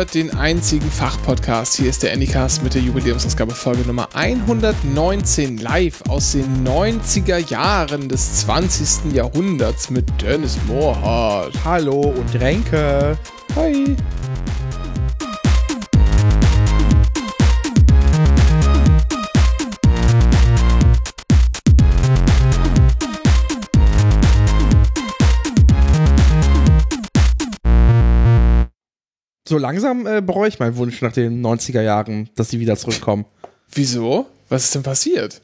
hört den einzigen Fachpodcast. Hier ist der Anycast mit der Jubiläumsausgabe Folge Nummer 119 live aus den 90er Jahren des 20. Jahrhunderts mit Dennis Moorhardt. Hallo und Renke. Hi. So langsam äh, bereue ich meinen Wunsch nach den 90er Jahren, dass sie wieder zurückkommen. Wieso? Was ist denn passiert?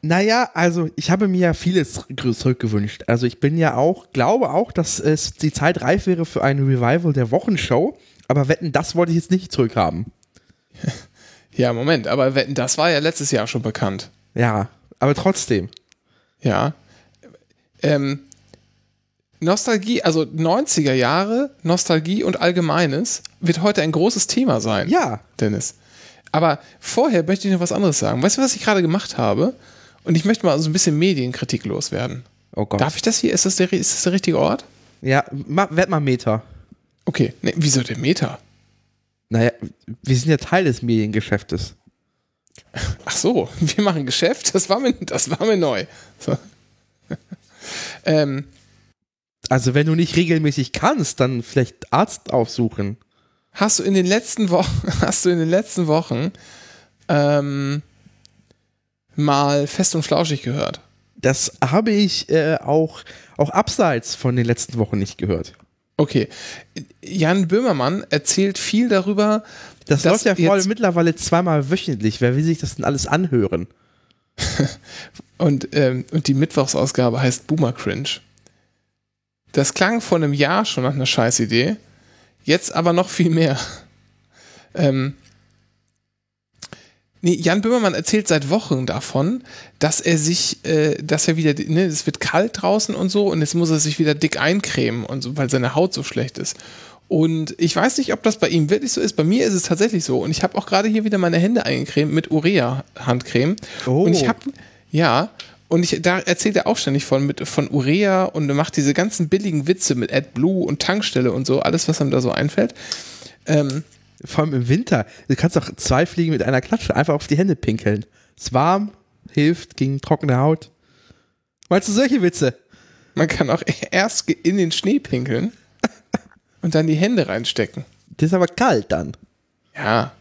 Naja, also ich habe mir ja vieles zurückgewünscht. Also ich bin ja auch, glaube auch, dass es die Zeit reif wäre für ein Revival der Wochenshow. Aber wetten, das wollte ich jetzt nicht zurückhaben. Ja, Moment, aber wetten, das war ja letztes Jahr schon bekannt. Ja, aber trotzdem. Ja. Ähm, Nostalgie, also 90er Jahre, Nostalgie und Allgemeines wird heute ein großes Thema sein. Ja. Dennis. Aber vorher möchte ich noch was anderes sagen. Weißt du, was ich gerade gemacht habe? Und ich möchte mal so ein bisschen Medienkritik loswerden. Oh Gott. Darf ich das hier? Ist das der, ist das der richtige Ort? Ja, werd mal Meter. Okay. Nee, wieso der Meter? Naja, wir sind ja Teil des Mediengeschäftes. Ach so, wir machen Geschäft? Das war mir, das war mir neu. So. ähm, also wenn du nicht regelmäßig kannst, dann vielleicht Arzt aufsuchen. Hast du in den letzten Wochen, hast du in den letzten Wochen ähm, mal fest und flauschig gehört? Das habe ich äh, auch, auch abseits von den letzten Wochen nicht gehört. Okay. Jan Böhmermann erzählt viel darüber. Das läuft ja voll mittlerweile zweimal wöchentlich. Wer will sich das denn alles anhören? und, ähm, und die Mittwochsausgabe heißt Boomer Cringe. Das klang vor einem Jahr schon nach einer Scheißidee. Jetzt aber noch viel mehr. Ähm, nee, Jan Böhmermann erzählt seit Wochen davon, dass er sich, äh, dass er wieder, ne, es wird kalt draußen und so und jetzt muss er sich wieder dick eincremen und so, weil seine Haut so schlecht ist. Und ich weiß nicht, ob das bei ihm wirklich so ist. Bei mir ist es tatsächlich so. Und ich habe auch gerade hier wieder meine Hände eingecremt mit Urea-Handcreme. Oh. Und ich habe, ja, und ich, da erzählt er auch ständig von, mit, von Urea und macht diese ganzen billigen Witze mit AdBlue und Tankstelle und so, alles, was ihm da so einfällt. Ähm, Vor allem im Winter. Du kannst doch zwei Fliegen mit einer Klatsche einfach auf die Hände pinkeln. Ist warm, hilft gegen trockene Haut. Meinst du solche Witze? Man kann auch erst in den Schnee pinkeln und dann die Hände reinstecken. Das ist aber kalt dann. Ja,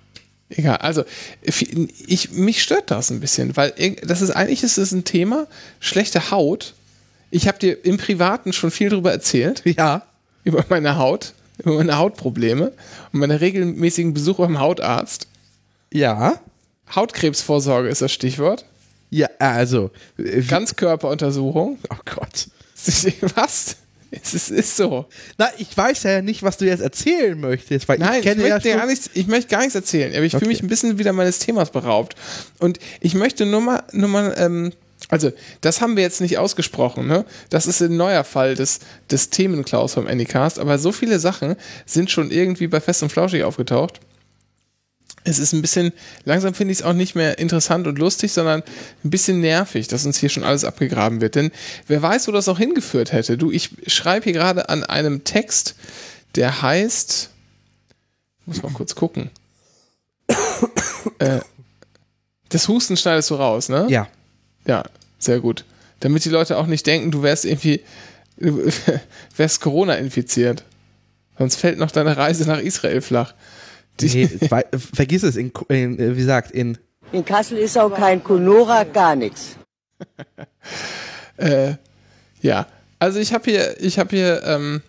Egal, also ich, mich stört das ein bisschen, weil das ist eigentlich ist es ein Thema, schlechte Haut. Ich habe dir im Privaten schon viel darüber erzählt. Ja. Über meine Haut, über meine Hautprobleme und meine regelmäßigen Besuche beim Hautarzt. Ja. Hautkrebsvorsorge ist das Stichwort. Ja, also. Äh, Ganzkörperuntersuchung. Oh Gott. Was? Es ist, ist, so. Na, ich weiß ja nicht, was du jetzt erzählen möchtest, weil Nein, ich kenne ich ja möchte schon gar nichts, ich möchte gar nichts erzählen, aber ich okay. fühle mich ein bisschen wieder meines Themas beraubt. Und ich möchte nur mal, nur mal ähm, also, das haben wir jetzt nicht ausgesprochen, ne? Das ist ein neuer Fall des, des Themenklaus vom Anycast, aber so viele Sachen sind schon irgendwie bei Fest und Flauschig aufgetaucht es ist ein bisschen, langsam finde ich es auch nicht mehr interessant und lustig, sondern ein bisschen nervig, dass uns hier schon alles abgegraben wird. Denn wer weiß, wo das auch hingeführt hätte. Du, ich schreibe hier gerade an einem Text, der heißt, muss mal kurz gucken. äh, das Husten schneidest du raus, ne? Ja. Ja, sehr gut. Damit die Leute auch nicht denken, du wärst irgendwie, du wärst Corona infiziert. Sonst fällt noch deine Reise nach Israel flach. Nee, vergiss es, in, in, wie gesagt, in. In Kassel ist auch kein Conora, gar nichts. äh, ja, also ich habe hier, ich habe hier ähm,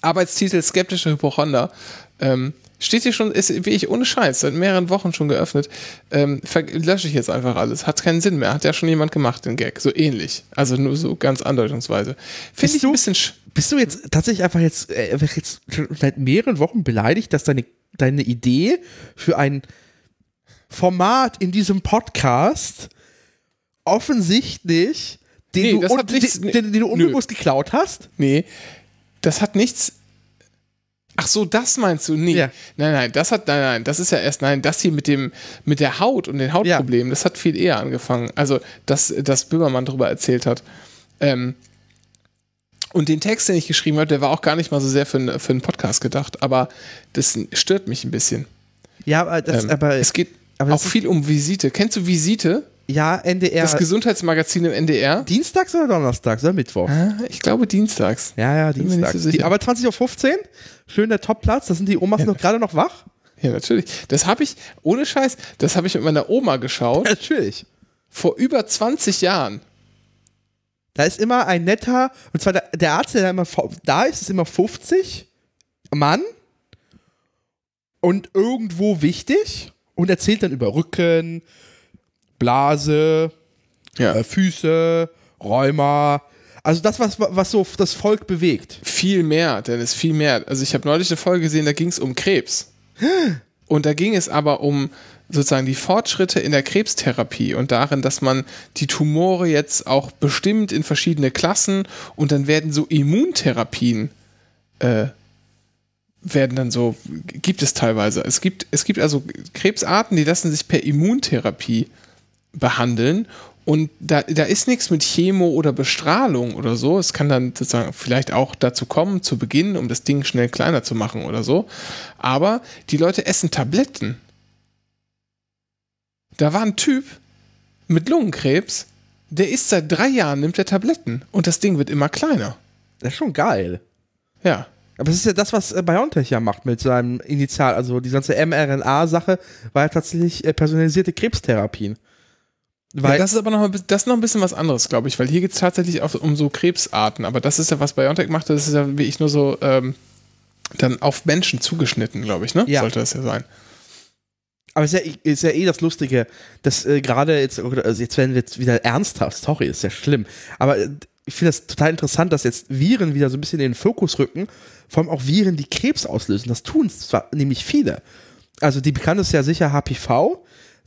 Arbeitstitel skeptische Hypochonder. Ähm, steht hier schon, ist wirklich ohne Scheiß, seit mehreren Wochen schon geöffnet. Ähm, lösche ich jetzt einfach alles. Hat keinen Sinn mehr. Hat ja schon jemand gemacht, den Gag. So ähnlich. Also nur so ganz andeutungsweise. Finde ich ein bisschen. Bist du jetzt tatsächlich einfach jetzt, äh, jetzt seit mehreren Wochen beleidigt, dass deine, deine Idee für ein Format in diesem Podcast offensichtlich den, nee, du, un, nichts, den, den, den, du unbewusst nö. geklaut hast? Nee, das hat nichts. Ach so, das meinst du? Nee. Ja. Nein, nein, das hat, nein, nein, das ist ja erst, nein, das hier mit dem, mit der Haut und den Hautproblemen, ja. das hat viel eher angefangen. Also, dass, dass Böhmermann darüber erzählt hat. Ähm, Und den Text, den ich geschrieben habe, der war auch gar nicht mal so sehr für, einen- für einen Podcast gedacht, aber das stört mich ein bisschen. Ja, aber, das, Ähm, aber es geht aber auch viel um Visite. Kennst du Visite? Ja, NDR. Das Gesundheitsmagazin im NDR? Dienstags oder Donnerstags oder Mittwoch? Ah, Ich glaube dienstags. Ja, ja, Dienstags. so. Die, aber 20.15 Uhr, schön der Topplatz, da sind die Omas noch gerade noch wach. Ja, natürlich. Das habe ich, ohne Scheiß, das habe ich mit meiner Oma geschaut, Natürlich. vor über 20 Jahren. Da ist immer ein netter, und zwar der, der Arzt, der da immer da ist, ist immer 50, Mann und irgendwo wichtig und erzählt dann über Rücken, Blase, Ja. äh, Füße, Rheuma. Also das, was, was so das Volk bewegt. Viel mehr, Dennis, viel mehr. Also ich habe neulich eine Folge gesehen, da ging es um Krebs. Und da ging es aber um sozusagen die Fortschritte in der Krebstherapie und darin, dass man die Tumore jetzt auch bestimmt in verschiedene Klassen und dann werden so Immuntherapien äh, werden dann so, gibt es teilweise. Es gibt, es gibt also Krebsarten, die lassen sich per Immuntherapie behandeln. Und da, da ist nichts mit Chemo oder Bestrahlung oder so. Es kann dann sozusagen vielleicht auch dazu kommen, zu Beginn, um das Ding schnell kleiner zu machen oder so. Aber die Leute essen Tabletten. Da war ein Typ mit Lungenkrebs, der isst seit drei Jahren, nimmt er Tabletten und das Ding wird immer kleiner. Das ist schon geil. Ja. Aber es ist ja das, was äh, BioNTech ja macht mit seinem Initial, also die ganze mRNA-Sache war ja tatsächlich äh, personalisierte Krebstherapien. Weil, ja, das ist aber noch, ein das ist noch ein bisschen was anderes, glaube ich, weil hier geht es tatsächlich auch um so Krebsarten, aber das ist ja, was BioNTech macht, das ist ja wie ich nur so ähm, dann auf Menschen zugeschnitten, glaube ich, ne? Ja. Sollte das ja sein. aber es ist ja, ist ja eh das Lustige, dass äh, gerade jetzt, also jetzt werden wir jetzt wieder ernsthaft, sorry, ist ja schlimm, aber äh, ich finde das total interessant, dass jetzt Viren wieder so ein bisschen in den Fokus rücken, vor allem auch Viren, die Krebs auslösen. Das tun zwar nämlich viele. Also die bekannte ist ja sicher HPV.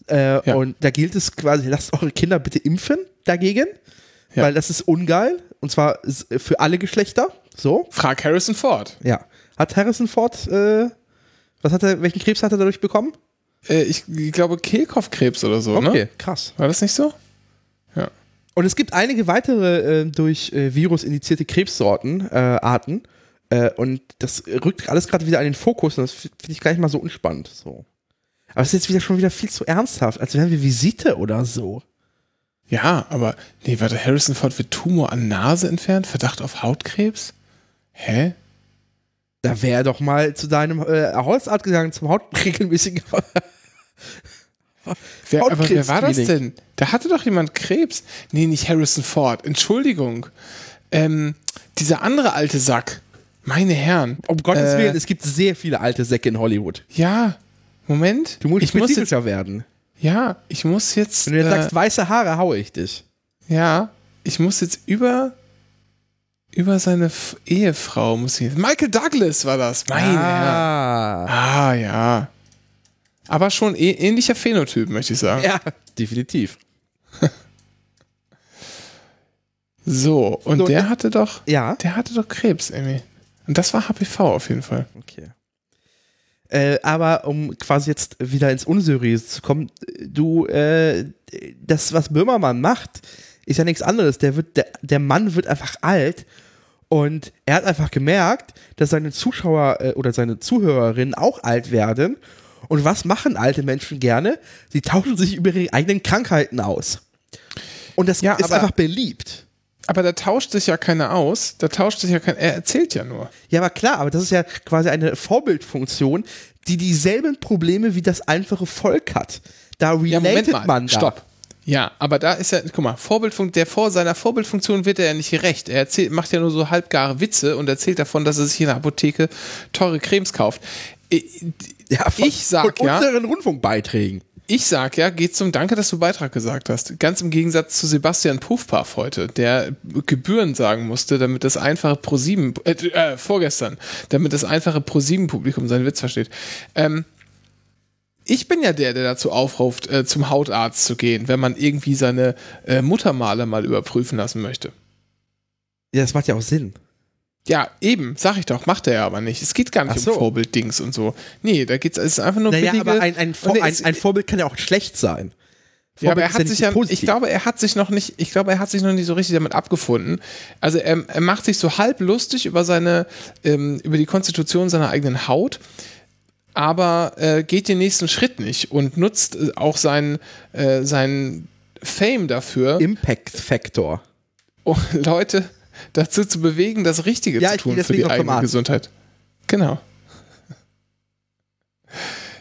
Äh, Ja. Und da gilt es quasi, lasst eure Kinder bitte impfen dagegen, Ja. weil das ist ungeil. Und zwar für alle Geschlechter. So. Frag Harrison Ford. Ja. Hat Harrison Ford, äh, was hat er, welchen Krebs hat er dadurch bekommen? Äh, ich, ich glaube Kehlkopfkrebs oder so, Okay, ne? krass. War das nicht so? Ja. Und es gibt einige weitere äh, durch äh, Virus indizierte Krebssorten, äh, Arten. Und das rückt alles gerade wieder in den Fokus und das finde ich gar nicht mal so unspannend. So. Aber es ist jetzt wieder schon wieder viel zu ernsthaft, als wären wir Visite oder so. Ja, aber nee, warte, Harrison Ford wird Tumor an Nase entfernt, Verdacht auf Hautkrebs? Hä? Da wäre doch mal zu deinem äh, Hausarzt gegangen, zum Hautregelmäßigen. Wer, aber wer war das denn? Da hatte doch jemand Krebs. Nee, nicht Harrison Ford. Entschuldigung. Ähm, dieser andere alte Sack. Meine Herren. um Gottes Äh, Willen, es gibt sehr viele alte Säcke in Hollywood. Ja. Moment. Du musst ich muss jetzt, spezifischer werden. ja, ich muss jetzt. Wenn du jetzt äh, sagst, weiße Haare, haue ich dich. Ja, ich muss jetzt über über seine F Ehefrau muss ich. Michael Douglas war das. Herren. ah. Ah, ja. Aber schon eh, ähnlicher Phänotyp, möchte ich sagen. Ja, definitiv. So, und So, der hatte doch, Ja. der hatte doch Krebs, Emmy. Und das war HPV auf jeden Fall. Okay. Äh, aber um quasi jetzt wieder ins Unseriöse zu kommen, du, äh, das, was Böhmermann macht, ist ja nichts anderes. Der, wird, der, der Mann wird einfach alt und er hat einfach gemerkt, dass seine Zuschauer äh, oder seine Zuhörerinnen auch alt werden. Und was machen alte Menschen gerne? Sie tauschen sich über ihre eigenen Krankheiten aus. Und das Ja, ist einfach beliebt. Aber da tauscht sich ja keiner aus. Da tauscht sich ja keiner. Er erzählt ja nur. Ja, aber klar, aber das ist ja quasi eine Vorbildfunktion, die dieselben Probleme wie das einfache Volk hat. Da Ja, relatet man da. Stopp. Ja, aber da ist ja, guck mal, Vorbildfunk, der vor seiner Vorbildfunktion wird er ja nicht gerecht. Er erzählt, macht ja nur so halbgare Witze und erzählt davon, dass er sich in der Apotheke teure Cremes kauft. Ich, Ja, von, ich sag von ja, unseren Rundfunkbeiträgen. Ich sag ja, geht zum Danke, dass du Beitrag gesagt hast. Ganz im Gegensatz zu Sebastian Puffpaff heute, der Gebühren sagen musste, damit das einfache Pro7, äh, äh, vorgestern, damit das einfache Pro7-Publikum seinen Witz versteht. Ähm, ich bin ja der, der dazu aufruft, äh, zum Hautarzt zu gehen, wenn man irgendwie seine äh, Muttermale mal überprüfen lassen möchte. Ja, das macht ja auch Sinn. Ja, eben, sag ich doch, macht er ja aber nicht. Es geht gar nicht so. um Vorbilddings und so. Nee, da geht's, es ist einfach nur Naja, billige, aber ein, ein, Vor ein, ein Vorbild kann ja auch schlecht sein. Ja, aber er hat sich ja, ich glaube, er hat sich noch nicht, ich glaube, er hat sich noch nicht so richtig damit abgefunden. Also er, er macht sich so halb lustig über seine, ähm, über die Konstitution seiner eigenen Haut, aber äh, geht den nächsten Schritt nicht und nutzt äh, auch seinen, äh, seinen Fame dafür. Impact Factor. Um Leute dazu zu bewegen, das Richtige ja, zu tun für die eigene Gesundheit. Genau.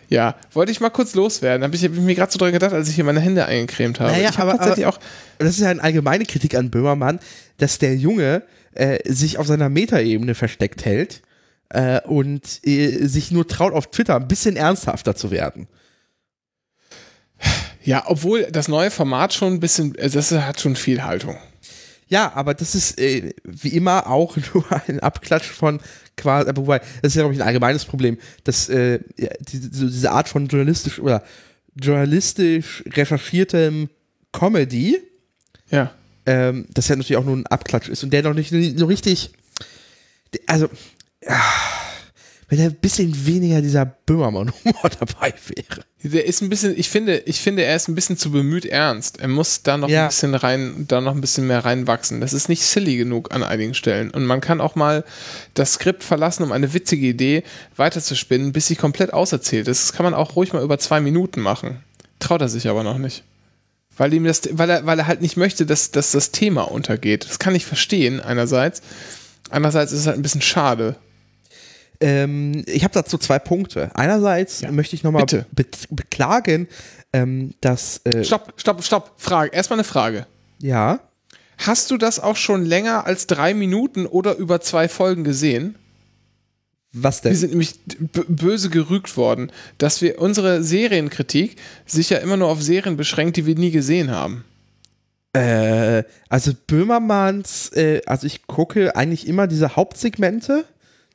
Ja, wollte ich mal kurz loswerden. Habe ich, hab ich mir gerade so dran gedacht, als ich hier meine Hände eingecremt habe. Naja, ich hab aber, tatsächlich aber, auch. Das ist ja eine allgemeine Kritik an Böhmermann, dass der Junge äh, sich auf seiner Metaebene versteckt hält äh, und äh, sich nur traut, auf Twitter ein bisschen ernsthafter zu werden. Ja, obwohl das neue Format schon ein bisschen, äh, das hat schon viel Haltung. Ja, aber das ist äh, wie immer auch nur ein Abklatsch von quasi, wobei, das ist ja, glaube ich, ein allgemeines Problem, dass äh, ja, diese, diese Art von journalistisch oder journalistisch recherchiertem Comedy, ja. ähm, das ja natürlich auch nur ein Abklatsch ist und der noch nicht so richtig, also, ja, wenn er ein bisschen weniger dieser Böhmermann-Humor dabei wäre. Der ist ein bisschen, ich finde, ich finde, er ist ein bisschen zu bemüht ernst. Er muss da noch ja. ein bisschen rein, da noch ein bisschen mehr reinwachsen. Das ist nicht silly genug an einigen Stellen. Und man kann auch mal das Skript verlassen, um eine witzige Idee weiterzuspinnen, bis sie komplett auserzählt ist. Das kann man auch ruhig mal über zwei Minuten machen. Traut er sich aber noch nicht. Weil ihm das, weil er, weil er halt nicht möchte, dass, dass das Thema untergeht. Das kann ich verstehen, einerseits. Andererseits ist es halt ein bisschen schade. Ähm, ich habe dazu zwei Punkte. Einerseits ja. möchte ich nochmal be beklagen, ähm, dass. Äh stopp, stopp, stopp. Frage. Erstmal eine Frage. Ja. Hast du das auch schon länger als drei Minuten oder über zwei Folgen gesehen? Was denn? Wir sind nämlich böse gerügt worden, dass wir unsere Serienkritik sich ja immer nur auf Serien beschränkt, die wir nie gesehen haben. Äh, also Böhmermanns, äh, also ich gucke eigentlich immer diese Hauptsegmente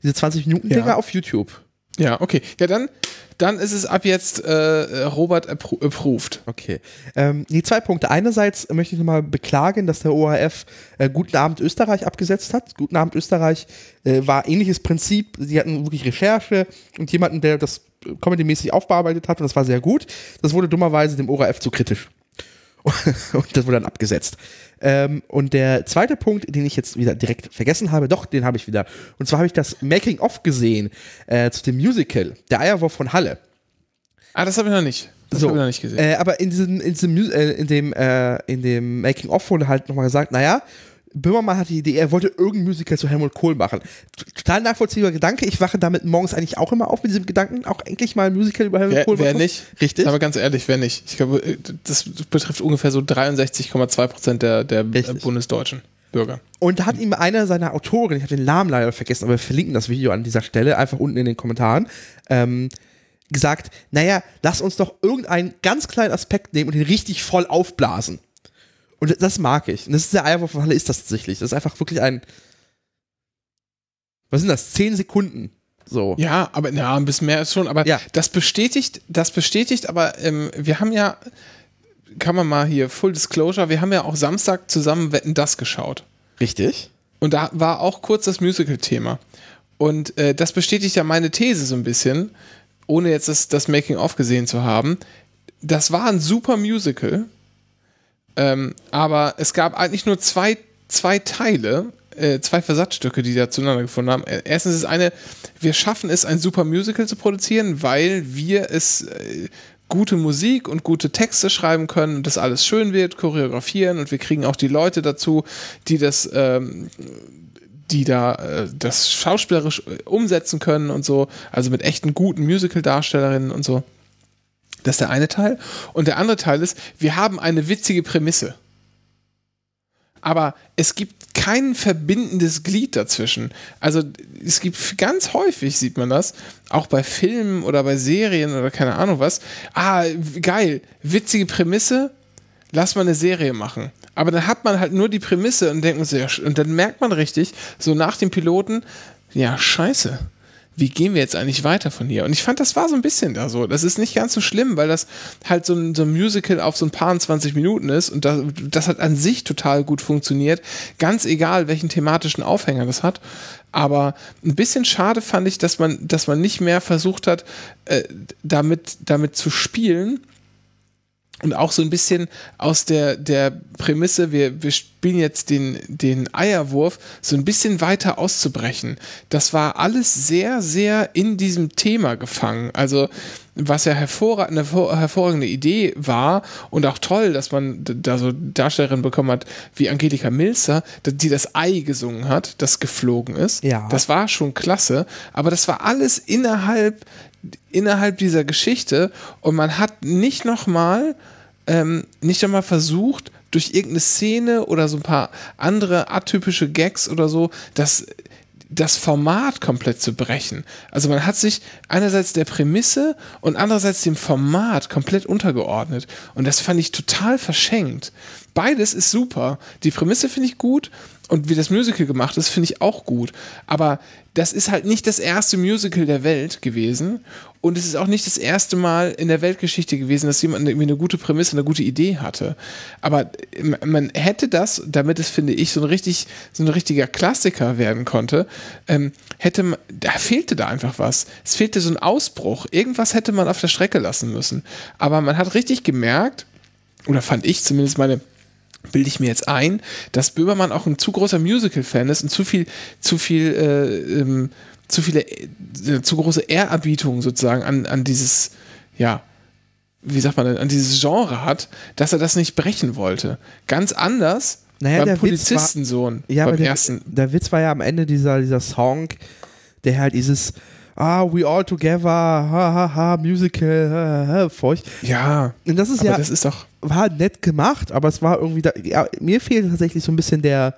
diese 20-Minuten-Dinger ja. auf YouTube. Ja, okay. Ja, dann, dann ist es ab jetzt äh, Robert appro approved. Okay. Ähm, die zwei Punkte. Einerseits möchte ich nochmal beklagen, dass der ORF äh, Guten Abend Österreich abgesetzt hat. Guten Abend Österreich äh, war ähnliches Prinzip. Sie hatten wirklich Recherche und jemanden, der das comedy-mäßig aufbearbeitet hat und das war sehr gut. Das wurde dummerweise dem ORF zu kritisch. und das wurde dann abgesetzt. Ähm, und der zweite Punkt, den ich jetzt wieder direkt vergessen habe, doch, den habe ich wieder. Und zwar habe ich das Making-of gesehen äh, zu dem Musical, Der Eierwurf von Halle. Ah, das habe ich noch nicht. Das so, habe ich noch nicht gesehen. Äh, aber in diesem, in diesem, äh, in dem, äh, in dem Making-of wurde halt nochmal gesagt, naja, Böhmermann hatte die Idee, er wollte irgendein Musical zu Helmut Kohl machen. Total nachvollziehbarer Gedanke. Ich wache damit morgens eigentlich auch immer auf mit diesem Gedanken, auch endlich mal ein Musical über Helmut wer, Kohl Wer nicht? Richtig. Aber ganz ehrlich, wer nicht? Ich glaube, äh, das betrifft ungefähr so 63,2 Prozent der, der äh, bundesdeutschen. Bürger. Und da hat ihm einer seiner Autoren, ich habe den Namen leider vergessen, aber wir verlinken das Video an dieser Stelle einfach unten in den Kommentaren, ähm, gesagt, naja, lass uns doch irgendeinen ganz kleinen Aspekt nehmen und ihn richtig voll aufblasen. Und das mag ich. Und das ist der Eierwurf von Halle ist das tatsächlich. Das ist einfach wirklich ein. Was sind das? Zehn Sekunden. So. Ja, aber ja, ein bisschen mehr ist schon. Aber ja. das bestätigt, das bestätigt, aber ähm, wir haben ja, kann man mal hier, Full Disclosure, wir haben ja auch Samstag zusammen Wetten das geschaut. Richtig. Und da war auch kurz das Musical-Thema. Und äh, das bestätigt ja meine These so ein bisschen, ohne jetzt das, das Making-of gesehen zu haben. Das war ein super Musical ähm, aber es gab eigentlich nur zwei, zwei Teile, äh, zwei Versatzstücke, die da zueinander gefunden haben. Äh, erstens ist eine, wir schaffen es, ein super Musical zu produzieren, weil wir es äh, gute Musik und gute Texte schreiben können und das alles schön wird, choreografieren und wir kriegen auch die Leute dazu, die das, ähm, die da äh, das schauspielerisch äh, umsetzen können und so, also mit echten guten Musical-Darstellerinnen und so. Das ist der eine Teil. Und der andere Teil ist, wir haben eine witzige Prämisse. Aber es gibt kein verbindendes Glied dazwischen. Also es gibt ganz häufig, sieht man das, auch bei Filmen oder bei Serien oder keine Ahnung was. Ah, geil, witzige Prämisse, lass mal eine Serie machen. Aber dann hat man halt nur die Prämisse und denkt so, ja, und dann merkt man richtig, so nach dem Piloten, ja, scheiße wie gehen wir jetzt eigentlich weiter von hier? Und ich fand, das war so ein bisschen da so. Das ist nicht ganz so schlimm, weil das halt so ein, so ein Musical auf so ein paar 20 Minuten ist und das, das hat an sich total gut funktioniert. Ganz egal, welchen thematischen Aufhänger das hat. Aber ein bisschen schade fand ich, dass man, dass man nicht mehr versucht hat, äh, damit, damit zu spielen und auch so ein bisschen aus der, der Prämisse, wir, wir spielen jetzt den, den Eierwurf, so ein bisschen weiter auszubrechen. Das war alles sehr, sehr in diesem Thema gefangen. Also, was ja hervorrag eine hervorragende Idee war und auch toll, dass man da so Darstellerin bekommen hat wie Angelika Milzer, die das Ei gesungen hat, das geflogen ist. Ja. Das war schon klasse, aber das war alles innerhalb innerhalb dieser Geschichte und man hat nicht nochmal ähm, nicht nochmal versucht, durch irgendeine Szene oder so ein paar andere atypische Gags oder so, das, das Format komplett zu brechen. Also man hat sich einerseits der Prämisse und andererseits dem Format komplett untergeordnet. Und das fand ich total verschenkt. Beides ist super. Die Prämisse finde ich gut und wie das Musical gemacht ist, finde ich auch gut. Aber das ist halt nicht das erste Musical der Welt gewesen. Und es ist auch nicht das erste Mal in der Weltgeschichte gewesen, dass jemand irgendwie eine gute Prämisse, eine gute Idee hatte. Aber man hätte das, damit es, finde ich, so ein richtig, so ein richtiger Klassiker werden konnte, ähm, hätte man, da fehlte da einfach was. Es fehlte so ein Ausbruch. Irgendwas hätte man auf der Strecke lassen müssen. Aber man hat richtig gemerkt, oder fand ich zumindest meine bilde ich mir jetzt ein, dass Böhmermann auch ein zu großer Musical-Fan ist und zu viel, zu viel, äh, ähm, zu viele, äh, zu große Ehrerbietung sozusagen an, an dieses, ja, wie sagt man, an dieses Genre hat, dass er das nicht brechen wollte. Ganz anders naja, beim der Polizistensohn. War, ja, beim der, ersten. der Witz war ja am Ende dieser, dieser Song, der halt dieses ah, we all together, ha, ha, ha, Musical, ha, ha, feucht. Ja. Und das ist aber ja, das ist doch. War nett gemacht, aber es war irgendwie, da, ja, mir fehlt tatsächlich so ein bisschen der,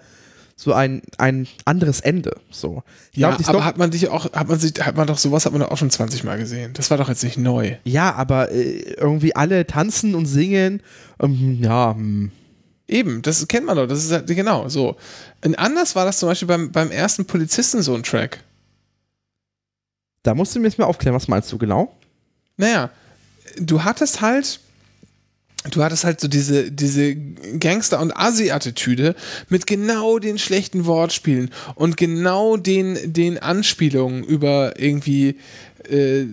so ein, ein anderes Ende. So. Ich ja, glaub, aber hat man dich auch, hat man sich, hat man doch sowas hat man doch auch schon 20 Mal gesehen. Das war doch jetzt nicht neu. Ja, aber äh, irgendwie alle tanzen und singen, ähm, ja, hm. Eben, das kennt man doch. Das ist halt, genau so. Und anders war das zum Beispiel beim, beim ersten Polizisten so ein Track. Da musst du mir jetzt mal aufklären, was meinst du genau? Naja, du hattest halt, du hattest halt so diese, diese Gangster- und Asi-Attitüde mit genau den schlechten Wortspielen und genau den, den Anspielungen über irgendwie, äh,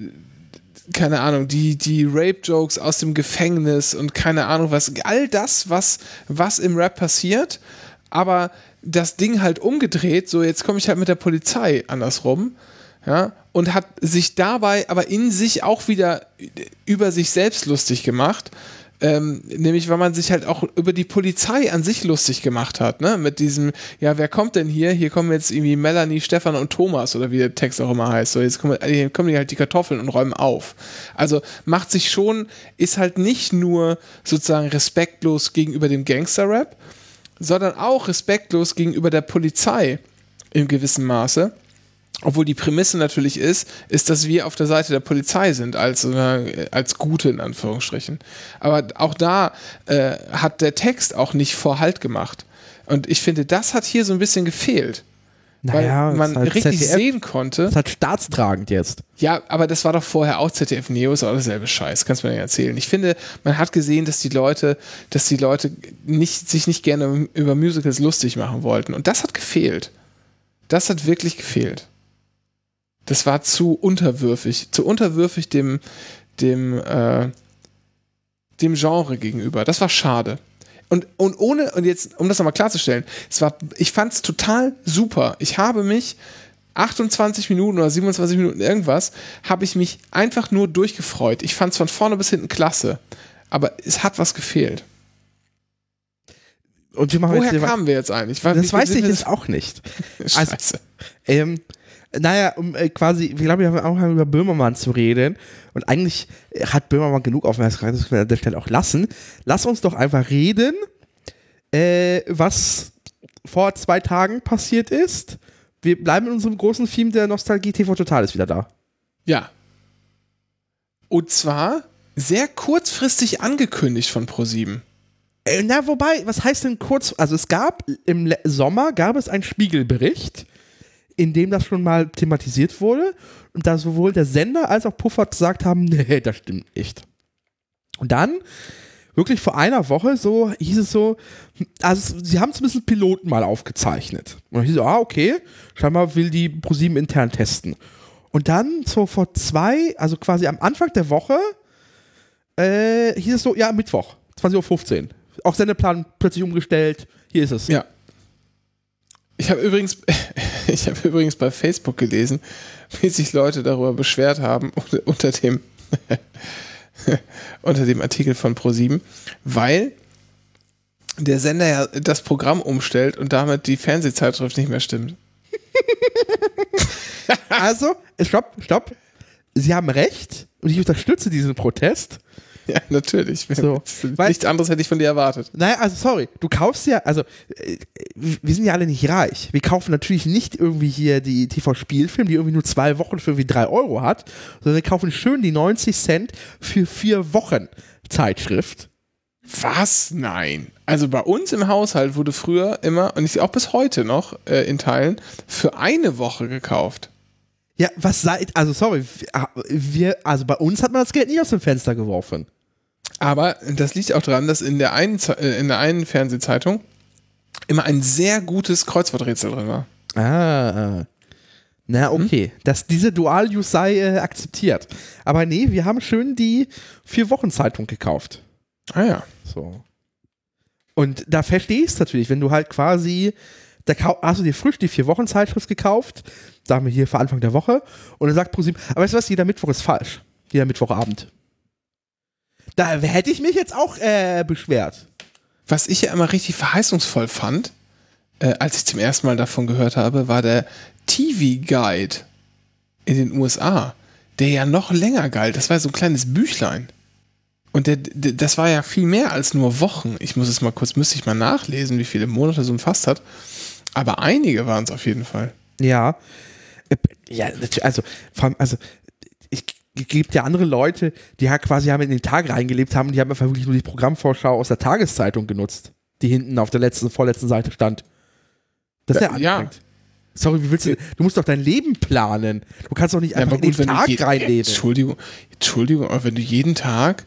keine Ahnung, die, die Rape-Jokes aus dem Gefängnis und keine Ahnung was, all das, was, was im Rap passiert, aber das Ding halt umgedreht, so jetzt komme ich halt mit der Polizei andersrum ja, und hat sich dabei aber in sich auch wieder über sich selbst lustig gemacht. Ähm, nämlich weil man sich halt auch über die Polizei an sich lustig gemacht hat, ne? Mit diesem, ja, wer kommt denn hier? Hier kommen jetzt irgendwie Melanie, Stefan und Thomas oder wie der Text auch immer heißt. So, jetzt kommen, hier kommen die halt die Kartoffeln und räumen auf. Also macht sich schon, ist halt nicht nur sozusagen respektlos gegenüber dem Gangster-Rap, sondern auch respektlos gegenüber der Polizei im gewissen Maße obwohl die Prämisse natürlich ist, ist, dass wir auf der Seite der Polizei sind, als, äh, als Gute in Anführungsstrichen. Aber auch da äh, hat der Text auch nicht Vorhalt gemacht. Und ich finde, das hat hier so ein bisschen gefehlt. Naja, weil man halt richtig ZDF, sehen konnte. Das hat staatstragend jetzt. Ja, aber das war doch vorher auch ZDF Neo, ist auch dasselbe Scheiß, kannst du mir nicht erzählen. Ich finde, man hat gesehen, dass die Leute, dass die Leute nicht, sich nicht gerne über Musicals lustig machen wollten. Und das hat gefehlt. Das hat wirklich gefehlt. Das war zu unterwürfig, zu unterwürfig dem, dem, äh, dem Genre gegenüber. Das war schade. Und, und ohne, und jetzt, um das nochmal klarzustellen, es war, ich fand es total super. Ich habe mich 28 Minuten oder 27 Minuten irgendwas, habe ich mich einfach nur durchgefreut. Ich fand es von vorne bis hinten klasse. Aber es hat was gefehlt. Und Woher kamen wir jetzt eigentlich? War, das weiß ich jetzt auch nicht. Scheiße. Also, ähm, naja, um äh, quasi, ich glaube, wir haben auch über Böhmermann zu reden. Und eigentlich hat Böhmermann genug Aufmerksamkeit, das können wir an der Stelle auch lassen. Lass uns doch einfach reden, äh, was vor zwei Tagen passiert ist. Wir bleiben in unserem großen Theme der Nostalgie. TV Total ist wieder da. Ja. Und zwar sehr kurzfristig angekündigt von ProSieben. Äh, na, wobei, was heißt denn kurz? Also es gab im Sommer gab es einen Spiegelbericht in dem das schon mal thematisiert wurde und da sowohl der Sender als auch Puffer gesagt haben, nee, das stimmt nicht. Und dann, wirklich vor einer Woche, so hieß es so, also sie haben zumindest einen Piloten mal aufgezeichnet. Und hieß es, ah, okay, scheinbar will die ProSieben intern testen. Und dann so vor zwei, also quasi am Anfang der Woche, äh, hieß es so, ja, Mittwoch 20.15 Uhr. Auch Sendeplan plötzlich umgestellt. Hier ist es. Ja. Ich habe übrigens, ich übrigens bei Facebook gelesen, wie sich Leute darüber beschwert haben unter, unter dem unter dem Artikel von Pro7, weil der Sender ja das Programm umstellt und damit die Fernsehzeitschrift nicht mehr stimmt. also, stopp, stopp. Sie haben recht und ich unterstütze diesen Protest. Ja, natürlich. So, Nichts anderes hätte ich von dir erwartet. Naja, also sorry, du kaufst ja, also äh, wir sind ja alle nicht reich. Wir kaufen natürlich nicht irgendwie hier die TV-Spielfilm, die irgendwie nur zwei Wochen für irgendwie drei Euro hat, sondern wir kaufen schön die 90 Cent für vier Wochen Zeitschrift. Was? Nein. Also bei uns im Haushalt wurde früher immer, und ich auch bis heute noch äh, in Teilen, für eine Woche gekauft. Ja, was seid, also sorry, wir, also bei uns hat man das Geld nicht aus dem Fenster geworfen. Aber das liegt auch daran, dass in der einen, äh, in der einen Fernsehzeitung immer ein sehr gutes Kreuzworträtsel drin war. Ah, na okay, hm? dass diese Dual-Use sei äh, akzeptiert. Aber nee, wir haben schön die Vier-Wochen-Zeitung gekauft. Ah ja. So. Und da verstehe ich es natürlich, wenn du halt quasi, da hast du dir frisch die Vier-Wochen-Zeitschrift gekauft, sagen wir hier für Anfang der Woche, und dann sagt ProSieben, aber weißt du was, jeder Mittwoch ist falsch. Jeder Mittwochabend. Da hätte ich mich jetzt auch äh, beschwert. Was ich ja immer richtig verheißungsvoll fand, äh, als ich zum ersten Mal davon gehört habe, war der TV-Guide in den USA, der ja noch länger galt. Das war so ein kleines Büchlein. Und der, der, das war ja viel mehr als nur Wochen. Ich muss es mal kurz, müsste ich mal nachlesen, wie viele Monate so umfasst hat. Aber einige waren es auf jeden Fall. Ja. Äh, ja, also, also ich gibt ja andere Leute, die ja quasi haben in den Tag reingelebt haben, die haben einfach wirklich nur die Programmvorschau aus der Tageszeitung genutzt, die hinten auf der letzten, vorletzten Seite stand. Das ist ja, ja. Sorry, wie willst du, du musst doch dein Leben planen. Du kannst doch nicht einfach ja, gut, in den Tag reinleben. Entschuldigung, Entschuldigung, aber wenn du jeden Tag,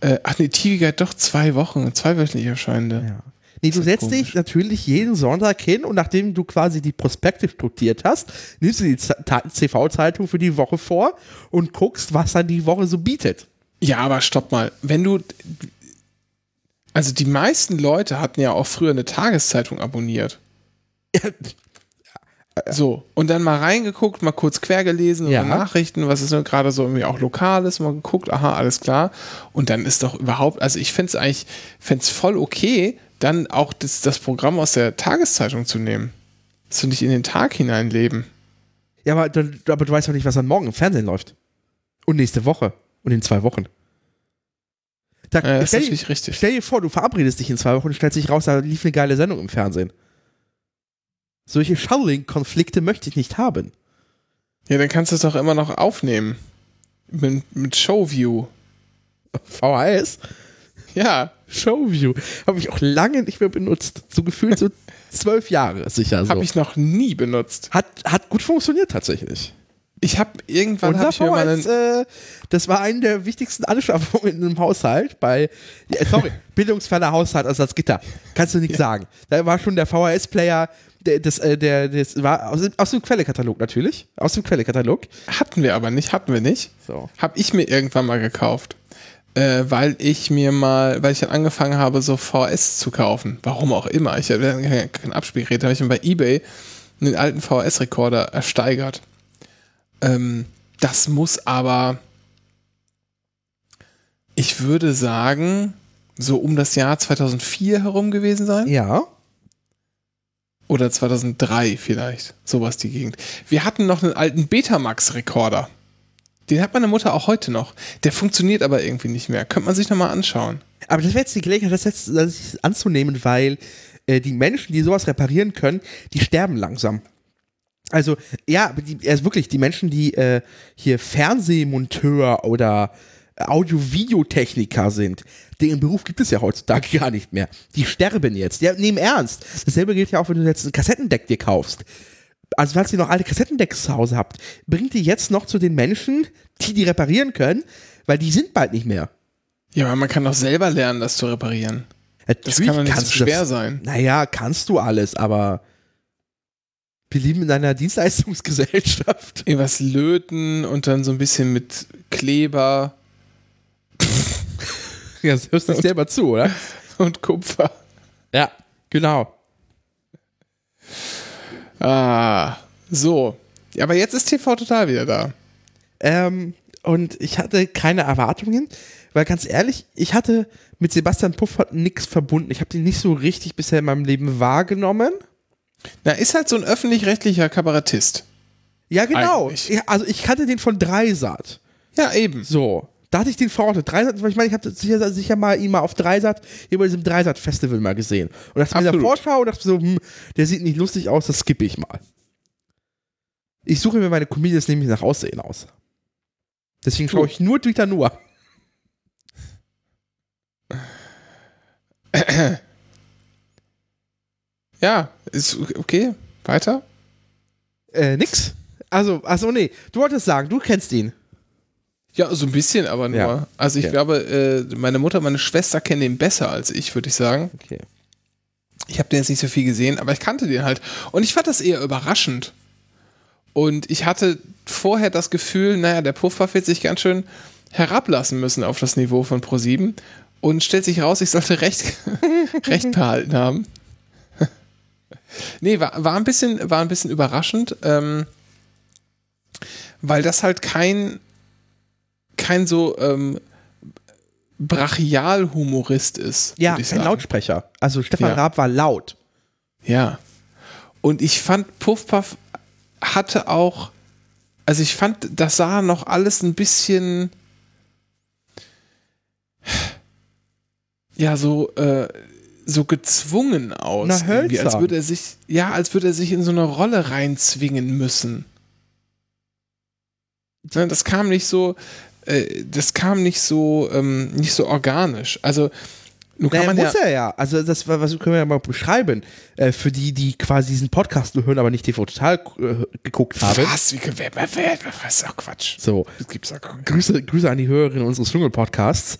äh, ach nee, hat doch zwei Wochen, zweiwöchentlich erscheinende. Ja. Nee, du setzt komisch. dich natürlich jeden Sonntag hin und nachdem du quasi die Prospekte strukturiert hast, nimmst du die CV-Zeitung für die Woche vor und guckst, was dann die Woche so bietet. Ja, aber stopp mal. Wenn du. Also die meisten Leute hatten ja auch früher eine Tageszeitung abonniert. So, und dann mal reingeguckt, mal kurz quer gelesen, ja. Nachrichten, was ist denn gerade so irgendwie auch lokales, mal geguckt, aha, alles klar. Und dann ist doch überhaupt, also ich fände es eigentlich, fände es voll okay, dann auch das, das Programm aus der Tageszeitung zu nehmen. Dass du nicht in den Tag hineinleben. Ja, aber, aber du weißt doch nicht, was dann morgen im Fernsehen läuft. Und nächste Woche. Und in zwei Wochen. Da, ja, das stell, ist natürlich richtig. Stell dir vor, du verabredest dich in zwei Wochen und stellst dich raus, da lief eine geile Sendung im Fernsehen. Solche Shuttling-Konflikte möchte ich nicht haben. Ja, dann kannst du es doch immer noch aufnehmen. Mit, mit Showview. VHS? Ja. Showview. Habe ich auch lange nicht mehr benutzt. So gefühlt so zwölf Jahre sicher. So. Habe ich noch nie benutzt. Hat, hat gut funktioniert tatsächlich. Ich habe irgendwann hab ich einen äh, Das war eine der wichtigsten Anschaffungen in einem Haushalt bei, äh, sorry, bildungsferner Haushalt also das Gitter. Kannst du nicht ja. sagen. Da war schon der VHS-Player, der, das, äh, der, das war aus, aus dem Quellekatalog natürlich. Aus dem Quellekatalog. Hatten wir aber nicht, hatten wir nicht. So. Hab ich mir irgendwann mal gekauft äh, weil ich mir mal, weil ich dann angefangen habe, so VS zu kaufen. Warum auch immer. Ich habe kein Abspielgerät, habe ich mir bei eBay einen alten VS-Rekorder ersteigert. Ähm, das muss aber, ich würde sagen, so um das Jahr 2004 herum gewesen sein. Ja. Oder 2003 vielleicht. Sowas die Gegend. Wir hatten noch einen alten Betamax-Rekorder. Den hat meine Mutter auch heute noch. Der funktioniert aber irgendwie nicht mehr. Könnte man sich nochmal anschauen. Aber das wäre jetzt die Gelegenheit, das jetzt das anzunehmen, weil äh, die Menschen, die sowas reparieren können, die sterben langsam. Also, ja, die, also wirklich, die Menschen, die äh, hier Fernsehmonteur oder Audio-Videotechniker sind, den Beruf gibt es ja heutzutage gar nicht mehr. Die sterben jetzt. Ja, nehmen ernst. Dasselbe gilt ja auch, wenn du jetzt ein Kassettendeck dir kaufst also falls ihr noch alte Kassettendecks zu Hause habt, bringt die jetzt noch zu den Menschen, die die reparieren können, weil die sind bald nicht mehr. Ja, aber man kann doch selber lernen, das zu reparieren. Natürlich das kann doch nicht so schwer das, sein. Naja, kannst du alles, aber wir leben in einer Dienstleistungsgesellschaft. Irgendwas löten und dann so ein bisschen mit Kleber. Ja, das hörst du dich selber zu, oder? Und Kupfer. Ja, genau. Ah, so. Ja, aber jetzt ist TV total wieder da. Ähm, und ich hatte keine Erwartungen, weil ganz ehrlich, ich hatte mit Sebastian Puffert nichts verbunden. Ich habe den nicht so richtig bisher in meinem Leben wahrgenommen. Na, ist halt so ein öffentlich-rechtlicher Kabarettist. Ja, genau. Eigentlich. Also ich kannte den von Dreisat. Ja, eben. So. Da hatte ich den verortet. Dreisat, ich meine, ich habe sicher, sicher mal ihn mal auf Dreisat, hier bei diesem Dreisat-Festival mal gesehen. Und das mit der. Vorschau und dachte so, hm, der sieht nicht lustig aus, das skippe ich mal. Ich suche mir meine Comedians nämlich nach Aussehen aus. Deswegen schaue ich nur Dieter Nuhr. Ja, ist okay. Weiter? Äh, nix. Also, achso, nee. Du wolltest sagen, du kennst ihn. Ja, so ein bisschen, aber nur. Ja. Also ich Ja. glaube, äh, meine Mutter meine Schwester kennen den besser als ich, würde ich sagen. Okay. Ich habe den jetzt nicht so viel gesehen, aber ich kannte den halt. Und ich fand das eher überraschend. Und ich hatte vorher das Gefühl, naja, der Puffer wird sich ganz schön herablassen müssen auf das Niveau von Pro7 und stellt sich raus, ich sollte recht, recht behalten haben. nee, war, war, ein bisschen, war ein bisschen überraschend, ähm, weil das halt kein, kein so ähm, Brachial-Humorist ist. Ja, ein sagen. Lautsprecher. Also Stefan Ja. Raab war laut. Ja. Und ich fand, Puffpuff hatte auch, also ich fand, das sah noch alles ein bisschen, ja, so, äh, so gezwungen aus. Na, irgendwie, als hölzern. würde er sich, ja, als würde er sich in so eine Rolle reinzwingen müssen. Ne, Das kam nicht so, äh, das kam nicht so, ähm, nicht so organisch. Also, nun kann Naja, man muss ja, er ja. Also das was können wir ja mal beschreiben. Äh, für die, die quasi diesen Podcast nur hören, aber nicht TV Total äh, geguckt haben. was, wie, wer, wer, wer, was ist doch Quatsch. So, Das gibt's gar nicht. Grüße, Grüße an die Hörerinnen unseres Dschungel-Podcasts.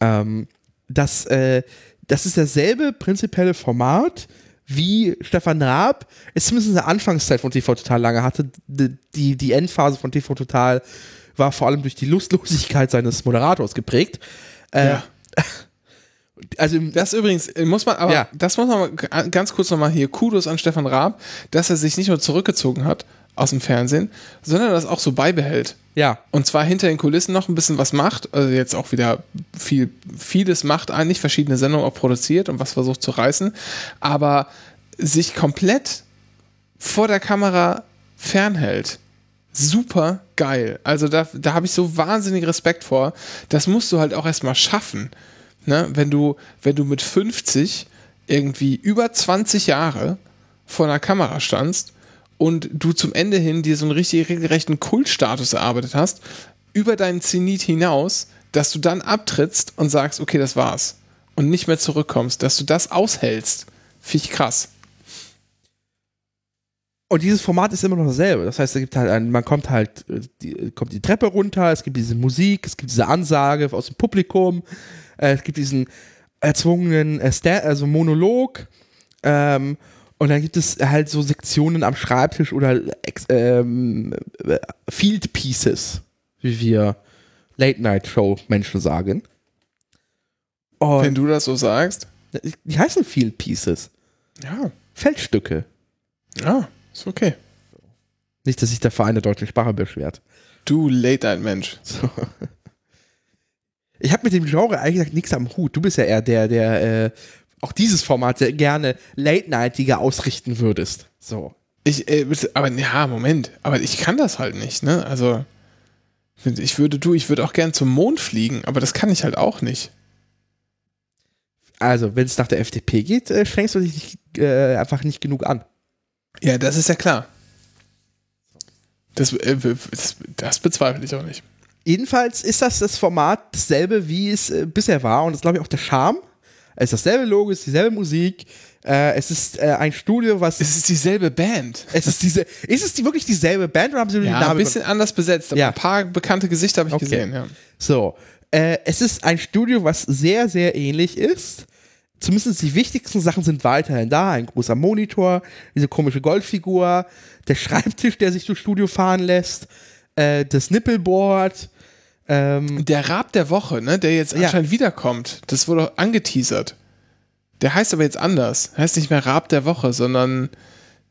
Ähm, das, äh, das ist dasselbe prinzipielle Format, wie Stefan Raab es zumindest in der Anfangszeit von TV Total lange hatte. Die, die, die Endphase von TV Total war vor allem durch die Lustlosigkeit seines Moderators geprägt. Äh, Ja. Also Das übrigens, äh, muss man, aber Ja. das muss man g- ganz kurz nochmal hier, Kudos an Stefan Raab, dass er sich nicht nur zurückgezogen hat aus dem Fernsehen, sondern das auch so beibehält. ja, Und zwar hinter den Kulissen noch ein bisschen was macht, also jetzt auch wieder viel, vieles macht eigentlich, verschiedene Sendungen auch produziert und was versucht zu reißen, aber sich komplett vor der Kamera fernhält. Super geil. Also da, da habe ich so wahnsinnig Respekt vor. Das musst du halt auch erstmal schaffen. Ne? Wenn, du, wenn du mit 50 irgendwie über 20 Jahre vor einer Kamera standst und du zum Ende hin dir so einen richtig regelrechten Kultstatus erarbeitet hast, über deinen Zenit hinaus, dass du dann abtrittst und sagst, okay, das war's. Und nicht mehr zurückkommst, dass du das aushältst. Finde ich krass. Und dieses Format ist immer noch dasselbe. Das heißt, es gibt halt ein, man kommt halt, äh, die, kommt die Treppe runter, es gibt diese Musik, es gibt diese Ansage aus dem Publikum, äh, es gibt diesen erzwungenen äh, Sta- also Monolog, ähm, und dann gibt es halt so Sektionen am Schreibtisch oder ähm, äh, Field Pieces, wie wir Late-Night-Show-Menschen sagen. Und Wenn du das so sagst. die heißen Field Pieces. Ja, Feldstücke. ja, ist okay. Nicht, dass sich der Verein der deutschen Sprache beschwert. Du Late-Night-Mensch. So. Ich habe mit dem Genre eigentlich nichts am Hut. Du bist ja eher der, der äh, auch dieses Format gerne late-nightiger ausrichten würdest. So. Ich, äh, aber ja, Moment. Aber ich kann das halt nicht, ne? Also, ich würde, du, ich würde auch gern zum Mond fliegen, aber das kann ich halt auch nicht. Also, wenn es nach der FDP geht, äh, strengst du dich nicht, äh, einfach nicht genug an. Ja, das ist ja klar. Das, äh, das, das bezweifle ich auch nicht. Jedenfalls ist das das Format dasselbe, wie es äh, bisher war. Und das ist, glaube ich, auch der Charme. Es ist dasselbe Logo, es ist dieselbe Musik. Äh, es ist äh, ein Studio, was. Es ist dieselbe Band. es ist diese. Ist es die wirklich dieselbe Band oder haben sie nur Ja, den ein Namen bisschen anders besetzt, aber Ja. ein paar bekannte Gesichter habe ich Okay. gesehen, ja. So, äh, es ist ein Studio, was sehr, sehr ähnlich ist. Zumindest die wichtigsten Sachen sind weiterhin da. Ein großer Monitor, diese komische Goldfigur, der Schreibtisch, der sich durchs Studio fahren lässt, äh, das Nippelboard, Ähm, Der Rab der Woche, ne, der jetzt Ja. anscheinend wiederkommt, das wurde angeteasert. Der heißt aber jetzt anders. Heißt nicht mehr Rab der Woche, sondern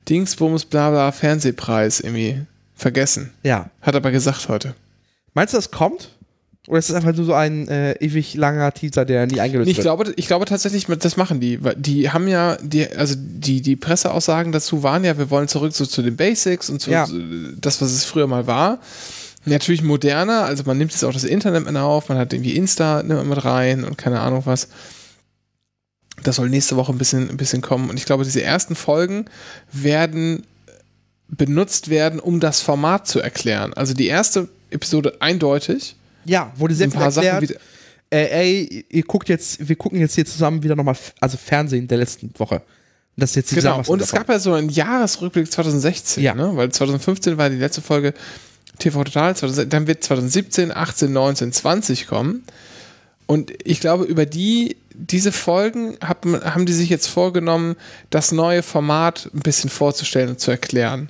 Dingsbums Blabla Fernsehpreis irgendwie. Vergessen. ja. Hat aber gesagt heute. Meinst du, das kommt? Oder ist das einfach nur so ein äh, ewig langer Teaser, der nie eingelöst Ich wird? glaube, ich glaube tatsächlich, das machen die. Die haben ja, die, also die, die Presseaussagen dazu waren ja, wir wollen zurück so zu den Basics und zu Ja. das, was es früher mal war. Natürlich moderner, also man nimmt jetzt auch das Internet mit auf, man hat irgendwie Insta nimmt man mit rein und keine Ahnung was. Das soll nächste Woche ein bisschen, ein bisschen kommen. Und ich glaube, diese ersten Folgen werden benutzt werden, um das Format zu erklären. Also die erste Episode eindeutig. Ja, wurde sehr viel Sachen erklärt. wieder. äh, ey, ihr guckt jetzt, wir gucken jetzt hier zusammen wieder nochmal, also Fernsehen der letzten Woche. Das jetzt Genau, und es davon. gab ja so einen Jahresrückblick 2016, Ja. ne? weil 2015 war die letzte Folge TV Total, 2000 dann wird 2017, 18, 19, 20 kommen. Und ich glaube, über die, diese Folgen hab, haben die sich jetzt vorgenommen, das neue Format ein bisschen vorzustellen und zu erklären.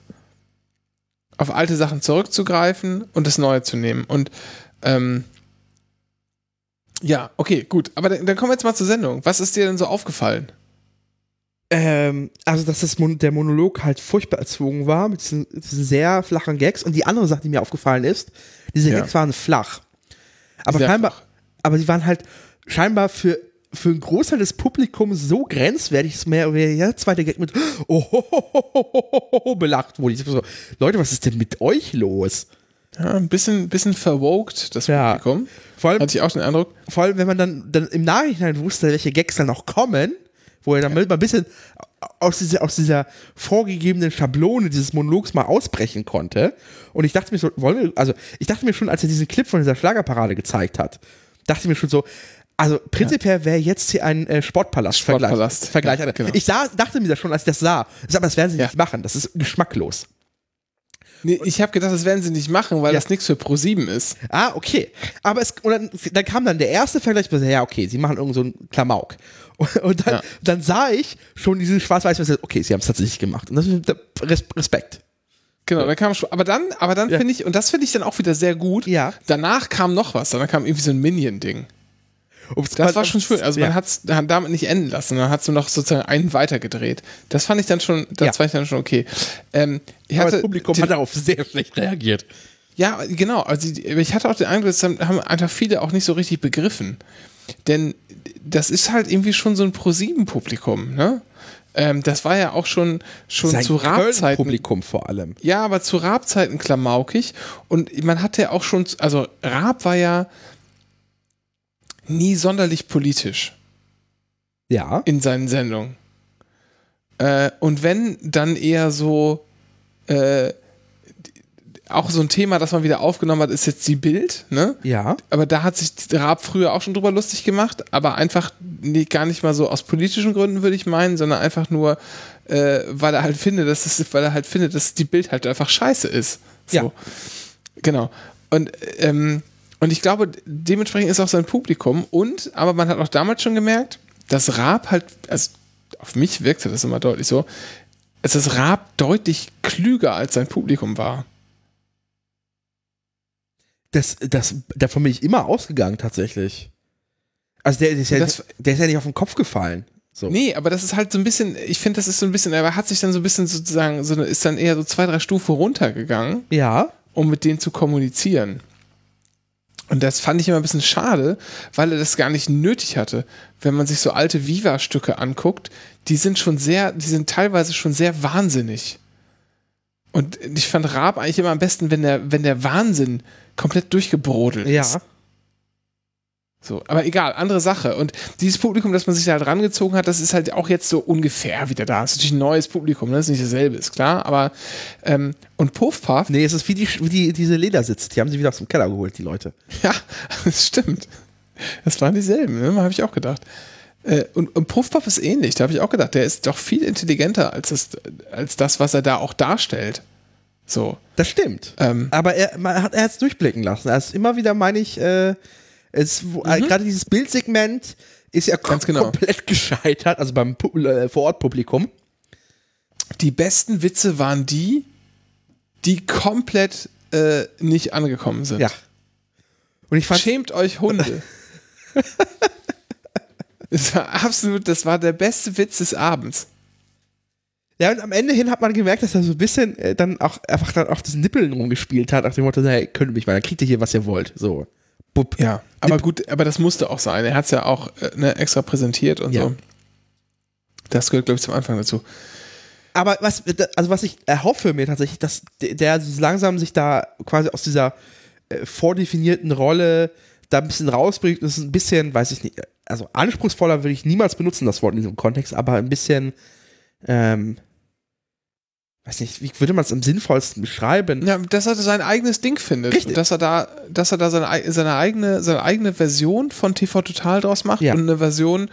Auf alte Sachen zurückzugreifen und das Neue zu nehmen. Und ähm, ja, okay, gut. Aber dann, dann kommen wir jetzt mal zur Sendung. Was ist dir denn so aufgefallen? Ähm, also, dass das Mon der Monolog halt furchtbar erzwungen war, mit diesen, diesen sehr flachen Gags. Und die andere Sache, die mir aufgefallen ist, diese Ja. Gags waren flach. Aber Sehr scheinbar, flach. aber sie waren halt scheinbar für, für einen Großteil des Publikums so grenzwertig, dass mehr oder weniger jeder zweite Gag mit oh, ho, ho, ho, belacht wurde. Ich so, Leute, was ist denn mit euch los? Ja, ein bisschen, bisschen verwoked, das Ja. Publikum. Vor allem, Hatte ich auch den Eindruck. vor allem, wenn man dann, dann im Nachhinein wusste, welche Gags dann noch kommen, wo er dann mal ein bisschen aus dieser, aus dieser vorgegebenen Schablone dieses Monologs mal ausbrechen konnte. Und ich dachte mir so, wollen wir, also ich dachte mir schon, als er diesen Clip von dieser Schlagerparade gezeigt hat, dachte ich mir schon so, also prinzipiell wäre jetzt hier ein äh, Sportpalast-Vergleich. Sportpalast. Vergleich. Ja, genau. Ich sah, dachte mir das schon, als ich das sah. Aber das werden sie Ja. nicht machen. Das ist geschmacklos. Nee, ich habe gedacht, das werden sie nicht machen, weil Ja. das nichts für Pro7 ist. Ah, okay. Aber es, und dann, dann kam dann der erste Vergleich, ja, okay, sie machen irgend so einen Klamauk. Und, und dann, Ja. dann sah ich schon diese schwarz-weiß, okay, sie haben es tatsächlich gemacht. Und das ist Res- Respekt. Genau, dann kam schon, aber dann, aber dann Ja. finde ich, und das finde ich dann auch wieder sehr gut. Ja. Danach kam noch was, dann kam irgendwie so ein Minion-Ding. Ups, Das war schon schön. Also man ja. hat es damit nicht enden lassen. Dann hat es nur noch sozusagen einen weitergedreht. Das fand ich dann schon, das Ja. fand ich dann schon okay. Ähm, Aber das Publikum hat darauf sehr schlecht reagiert. Ja, genau. Also ich hatte auch den Eindruck, das haben einfach viele auch nicht so richtig begriffen. Denn das ist halt irgendwie schon so ein Pro-7-Publikum, ne? Ähm, das war ja auch schon, schon Sein zu Rabzeiten. Publikum vor allem. Ja, aber zu Rabzeiten klamaukig. Und man hatte ja auch schon, also Raab war ja nie sonderlich politisch Ja. in seinen Sendungen. Äh, und wenn, dann eher so, äh, auch so ein Thema, das man wieder aufgenommen hat, ist jetzt die Bild, ne? Ja. Aber da hat sich Raab früher auch schon drüber lustig gemacht, aber einfach nee, gar nicht mal so aus politischen Gründen, würde ich meinen, sondern einfach nur, äh, weil er halt findet, dass es, weil er halt findet, dass die Bild halt einfach scheiße ist. So. Ja. Genau. Und, ähm, und ich glaube, dementsprechend ist auch sein Publikum und, aber man hat auch damals schon gemerkt, dass Raab halt, also auf mich wirkte das immer deutlich so, dass das Raab deutlich klüger als sein Publikum war. Das, das, davon bin ich immer ausgegangen, tatsächlich. Also der, der, ist ja, Das- der ist ja nicht auf den Kopf gefallen. So. Nee, aber das ist halt so ein bisschen, ich finde, das ist so ein bisschen, er hat sich dann so ein bisschen sozusagen, so, eine- ist dann eher so zwei, drei Stufen runtergegangen, Ja. um mit denen zu kommunizieren. Und das fand ich immer ein bisschen schade, weil er das gar nicht nötig hatte. Wenn man sich so alte Viva-Stücke anguckt, die sind schon sehr, die sind teilweise schon sehr wahnsinnig. Und ich fand Raab eigentlich immer am besten, wenn der, wenn der Wahnsinn komplett durchgebrodelt ist. Ja. So, aber egal, andere Sache. Und dieses Publikum, das man sich da halt rangezogen hat, das ist halt auch jetzt so ungefähr wieder da. Das ist natürlich ein neues Publikum, ne? das ist nicht dasselbe, ist klar. Aber, ähm, und Puff Puff, Nee, es ist wie, die, wie die, diese Ledersitze. Die haben sie wieder aus dem Keller geholt, die Leute. ja, das stimmt. Das waren dieselben, ne? habe ich auch gedacht. Äh, und, und Puff Puff ist ähnlich, da habe ich auch gedacht, der ist doch viel intelligenter als das, als das, was er da auch darstellt. So. Das stimmt. Ähm, Aber er, man hat er es durchblicken lassen. Er ist immer wieder, meine ich, äh, es, äh, gerade dieses Bildsegment ist ja kom Ganz genau. komplett gescheitert, also beim Pu äh, Vorortpublikum. die besten Witze waren die, die komplett äh, nicht angekommen sind. Ja. Und ich fand, Schämt euch Hunde. das war absolut, das war der beste Witz des Abends. ja, und am Ende hin hat man gemerkt, dass er so ein bisschen äh, dann auch einfach dann auf das Nippeln rumgespielt hat, nach dem Motto, hey, könnt ihr mich mal, dann kriegt ihr hier, was ihr wollt. So. Bupp. Ja, aber gut, aber das musste auch sein. Er hat es ja auch äh, ne, extra präsentiert und Ja. so. Das gehört, glaube ich, zum Anfang dazu. Aber was, also was ich erhoffe mir tatsächlich, dass der- langsam sich da quasi aus dieser äh, vordefinierten Rolle da ein bisschen rausbringt, das ist ein bisschen, weiß ich nicht, also anspruchsvoller würde ich niemals benutzen, das Wort in diesem Kontext, aber ein bisschen, ähm, weiß nicht, wie würde man es am sinnvollsten beschreiben? Ja, dass er sein eigenes Ding findet. Richtig. Und dass er da, dass er da seine, ei- seine, eigene, seine eigene Version von TV Total draus macht Ja. und eine Version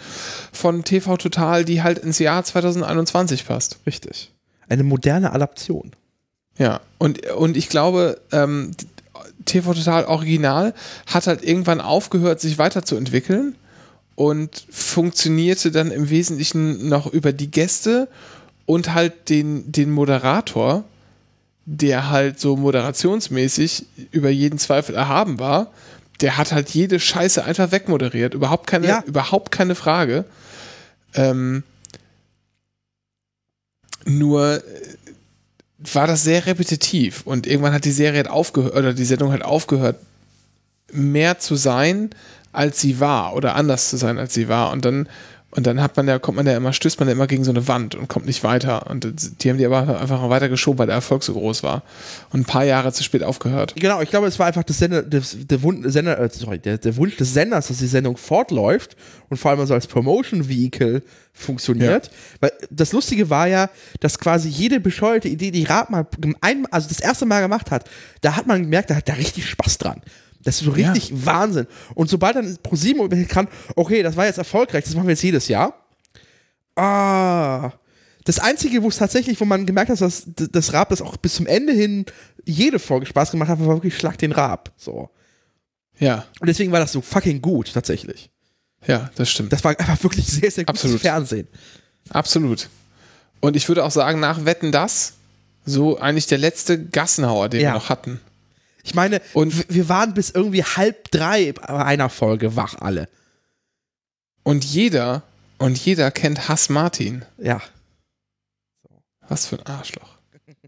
von TV Total, die halt ins Jahr 2021 passt. Richtig. Eine moderne Adaption. Ja, und, und ich glaube, ähm, TV Total Original hat halt irgendwann aufgehört, sich weiterzuentwickeln und funktionierte dann im Wesentlichen noch über die Gäste und halt den, den Moderator, der halt so moderationsmäßig über jeden Zweifel erhaben war. Der hat halt jede Scheiße einfach wegmoderiert. Überhaupt keine, Ja. überhaupt keine Frage. Ähm, nur war das sehr repetitiv und irgendwann hat die Serie halt aufgehört oder die Sendung halt aufgehört, mehr zu sein, als sie war oder anders zu sein, als sie war und dann und dann hat man ja, kommt man ja immer, stößt man ja immer gegen so eine Wand und kommt nicht weiter. Und die haben die aber einfach weiter geschoben, weil der Erfolg so groß war. Und ein paar Jahre zu spät aufgehört. Genau, ich glaube, es war einfach das Sender, das, der, Wun Sender, äh, sorry, der, der Wunsch des Senders, dass die Sendung fortläuft und vor allem also als Promotion-Vehicle funktioniert. Weil das Lustige war ja, dass quasi jede bescheuerte Idee, die Raab mal ein, also das erste Mal gemacht hat, da hat man gemerkt, da hat da richtig Spaß dran. Das ist so Ja. richtig Wahnsinn. Und sobald dann ProSieben kann, okay, das war jetzt erfolgreich, das machen wir jetzt jedes Jahr. Ah. Das Einzige, wo es tatsächlich, wo man gemerkt hat, dass das Raab das auch bis zum Ende hin jede Folge Spaß gemacht hat, war wirklich Schlag den Raab. So. Ja, Und deswegen war das so fucking gut, tatsächlich. ja, das stimmt. Das war einfach wirklich sehr, sehr gutes Absolut. Fernsehen. Absolut. Und ich würde auch sagen, nach Wetten das, so eigentlich der letzte Gassenhauer, den Ja. wir noch hatten. Ich meine, Und- wir waren bis irgendwie halb drei bei einer Folge wach alle. Und jeder, und jeder kennt Hass Martin. Ja. Was für ein Arschloch.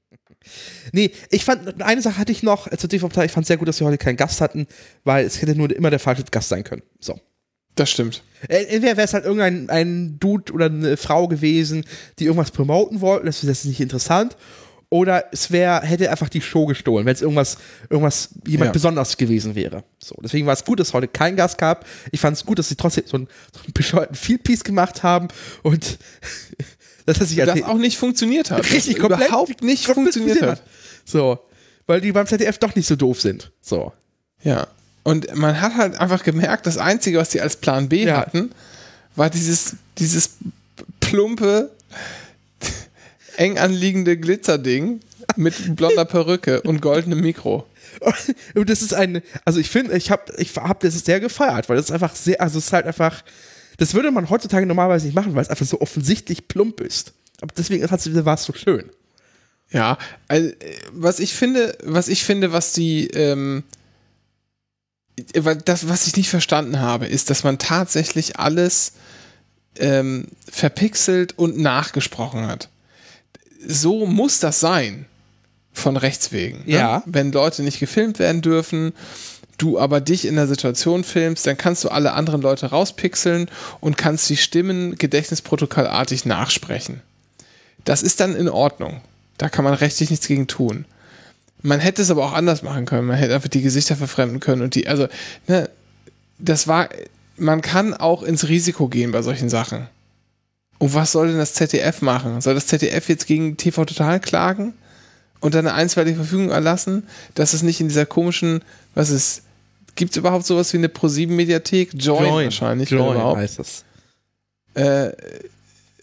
Nee, ich fand, eine Sache hatte ich noch äh, zur TV ich fand sehr gut, dass wir heute keinen Gast hatten, weil es hätte nur immer der falsche Gast sein können. So. Das stimmt. Äh, Entweder wäre es halt irgendein ein Dude oder eine Frau gewesen, die irgendwas promoten wollten, das ist nicht interessant. Oder es wäre, hätte einfach die Show gestohlen, wenn es irgendwas, irgendwas, jemand Ja. besonders gewesen wäre. So, deswegen war es gut, dass es heute keinen Gast gab. Ich fand es gut, dass sie trotzdem so einen, so einen bescheuerten Fieldpiece gemacht haben und dass er sich Das auch nicht funktioniert hat. richtig Das komplett überhaupt nicht funktioniert hat. So, weil die beim ZDF doch nicht so doof sind. So. Ja. Und man hat halt einfach gemerkt, das Einzige, was die als Plan B Ja. hatten, war dieses, dieses plumpe, eng anliegende Glitzerding mit blonder Perücke und goldenem Mikro. Und das ist ein, also ich finde, ich habe ich hab das sehr gefeiert, weil das ist einfach sehr, also es ist halt einfach, das würde man heutzutage normalerweise nicht machen, weil es einfach so offensichtlich plump ist. Aber deswegen war es so schön. Ja, also, was ich finde, was ich finde, was die, ähm, das, was ich nicht verstanden habe, ist, dass man tatsächlich alles ähm, verpixelt und nachgesprochen hat. So muss das sein. Von Rechts wegen. Ne? Ja. Wenn Leute nicht gefilmt werden dürfen, du aber dich in der Situation filmst, dann kannst du alle anderen Leute rauspixeln und kannst die Stimmen gedächtnisprotokollartig nachsprechen. Das ist dann in Ordnung. Da kann man rechtlich nichts gegen tun. Man hätte es aber auch anders machen können. Man hätte einfach die Gesichter verfremden können und die, also, ne, das war, man kann auch ins Risiko gehen bei solchen Sachen. Und was soll denn das ZDF machen? Soll das ZDF jetzt gegen TV Total klagen und dann eine einstweilige Verfügung erlassen, dass es nicht in dieser komischen, was ist, gibt es überhaupt sowas wie eine Pro7-Mediathek? Join, wahrscheinlich, wenn Join überhaupt heißt das. äh,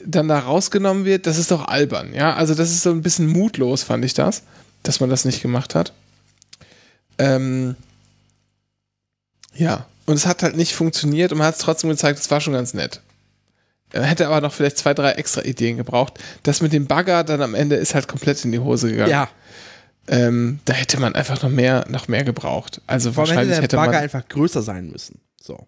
dann da rausgenommen wird, das ist doch albern, ja. Also das ist so ein bisschen mutlos, fand ich das, dass man das nicht gemacht hat. Ähm, ja, und es hat halt nicht funktioniert und man hat es trotzdem gezeigt, es war schon ganz nett. Er hätte aber noch vielleicht zwei, drei extra Ideen gebraucht. Das mit dem Bagger dann am Ende ist halt komplett in die Hose gegangen. Ja, ähm, da hätte man einfach noch mehr, noch mehr gebraucht. Also Vor wahrscheinlich hätte hätte der Bagger man, einfach größer sein müssen. So.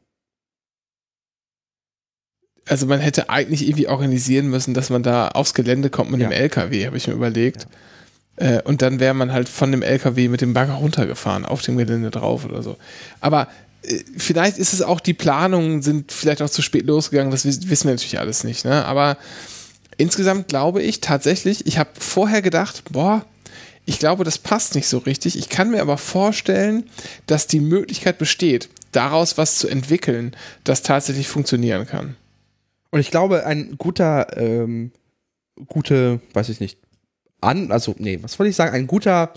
also man hätte eigentlich irgendwie organisieren müssen, dass man da aufs Gelände kommt mit Ja. dem LKW, habe ich mir überlegt. Äh, und dann wäre man halt von dem LKW mit dem Bagger runtergefahren, auf dem Gelände drauf oder so. Aber äh, vielleicht ist es auch, die Planungen sind vielleicht auch zu spät losgegangen, das wiss- wissen wir natürlich alles nicht. Ne? Aber insgesamt glaube ich tatsächlich, ich habe vorher gedacht, boah, ich glaube, das passt nicht so richtig. Ich kann mir aber vorstellen, dass die Möglichkeit besteht, daraus was zu entwickeln, das tatsächlich funktionieren kann. Und ich glaube, ein guter, ähm, gute, weiß ich nicht, an, also, nee, was wollte ich sagen, ein guter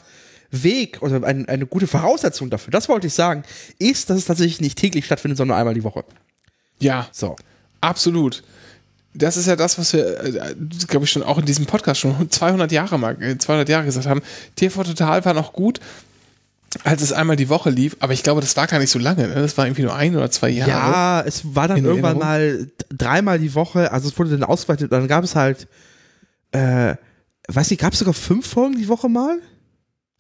Weg oder ein, eine gute Voraussetzung dafür, das wollte ich sagen, ist, dass es tatsächlich nicht täglich stattfindet, sondern einmal die Woche. Ja, So. absolut. Das ist ja das, was wir, äh, glaube ich, schon auch in diesem Podcast schon 200 Jahre mal, äh, 200 Jahre gesagt haben. TV Total war noch gut, als es einmal die Woche lief, aber ich glaube, das war gar nicht so lange. Ne? Das war irgendwie nur ein oder zwei Jahre. Ja, es war dann irgendwann mal dreimal die Woche, also es wurde dann ausgeweitet, dann gab es halt, äh, weiß nicht, gab es sogar fünf Folgen die Woche mal?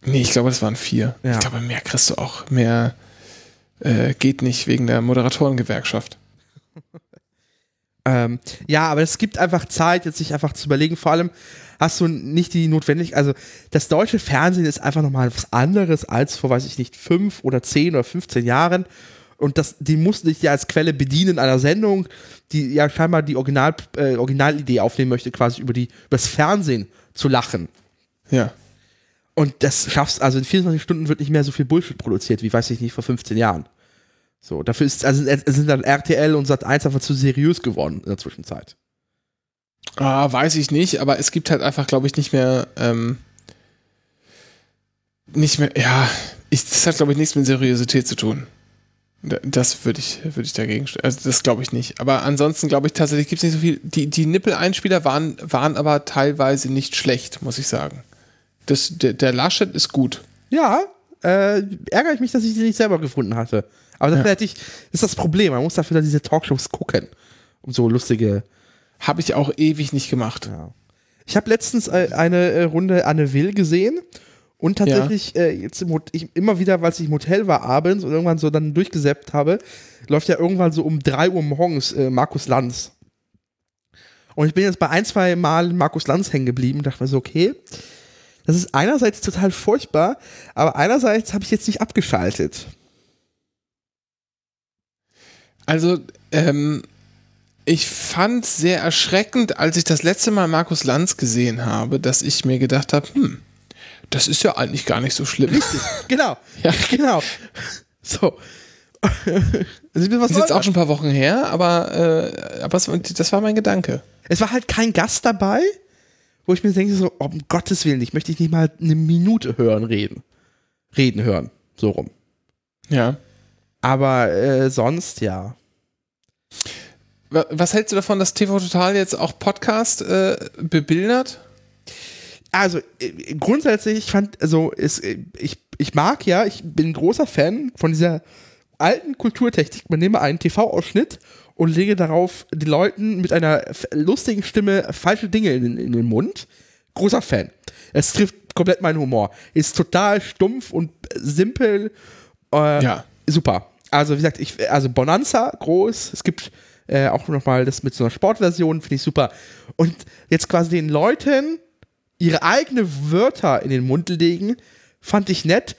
Nee, ich glaube, das waren vier. Ja. Ich glaube, mehr kriegst du auch. Mehr äh, geht nicht wegen der Moderatorengewerkschaft. Ähm, ja, aber es gibt einfach Zeit, jetzt sich einfach zu überlegen. Vor allem hast du nicht die Notwendigkeit, also das deutsche Fernsehen ist einfach nochmal was anderes als vor, weiß ich nicht, fünf oder zehn oder 15 Jahren. Und das, die mussten sich ja als Quelle bedienen einer Sendung, die ja scheinbar die Original, äh, Originalidee aufnehmen möchte, quasi über die, über das Fernsehen zu lachen. Ja. Und das schaffst, also in 24 Stunden wird nicht mehr so viel Bullshit produziert, wie weiß ich nicht, vor 15 Jahren. So, dafür ist, also sind dann RTL und Sat 1 einfach zu seriös geworden in der Zwischenzeit. Ah, weiß ich nicht, aber es gibt halt einfach, glaube ich, nicht mehr, ähm, nicht mehr, ja, ich, das hat, glaube ich, nichts mit Seriosität zu tun. Da- Das würde ich, würde ich dagegen stellen. Also das glaube ich nicht. Aber ansonsten glaube ich tatsächlich gibt es nicht so viel. Die, die Nippel-Einspieler waren, waren aber teilweise nicht schlecht, muss ich sagen. Das, der, der Laschet ist gut. Ja, äh, ärgere ich mich, dass ich die nicht selber gefunden hatte. Aber dafür hätte ich, das ist das Problem, man muss dafür dann diese Talkshows gucken. Um so lustige. Habe ich auch ewig nicht gemacht. Ja. Ich habe letztens äh, eine äh, Runde Anne Will gesehen und tatsächlich äh, jetzt im ich, immer wieder, weil ich im Hotel war abends und irgendwann so dann durchgesäppt habe, läuft ja irgendwann so um 3 Uhr morgens äh, Markus Lanz. Und ich bin jetzt bei ein, zwei Mal Markus Lanz hängen geblieben und dachte mir so, okay, das ist einerseits total furchtbar, aber einerseits habe ich jetzt nicht abgeschaltet. Also, ähm, ich fand sehr erschreckend, als ich das letzte Mal Markus Lanz gesehen habe, dass ich mir gedacht habe, hm, das ist ja eigentlich gar nicht so schlimm. Genau, Ja. genau. So. also Das ist jetzt auch schon ein paar Wochen her, aber, äh, aber das war mein Gedanke. Es war halt kein Gast dabei, wo ich mir denke, so, um Gottes Willen, ich möchte dich nicht mal eine Minute hören, reden. Reden hören. So rum. Ja. Aber äh, sonst ja. Wa- Was hältst du davon, dass TV Total jetzt auch Podcast äh, bebildert? Also äh, grundsätzlich, ich fand, also es, äh, ich, ich mag ja, ich bin ein großer Fan von dieser alten Kulturtechnik. Man nehme einen TV-Ausschnitt und lege darauf den Leuten mit einer lustigen Stimme falsche Dinge in, in den Mund. Großer Fan. Es trifft komplett meinen Humor. Ist total stumpf und simpel. Äh, Ja. Super. Also wie gesagt, ich, also Bonanza groß. Es gibt äh, auch noch mal das mit so einer Sportversion, finde ich super. Und jetzt quasi den Leuten ihre eigene Wörter in den Mund legen, fand ich nett.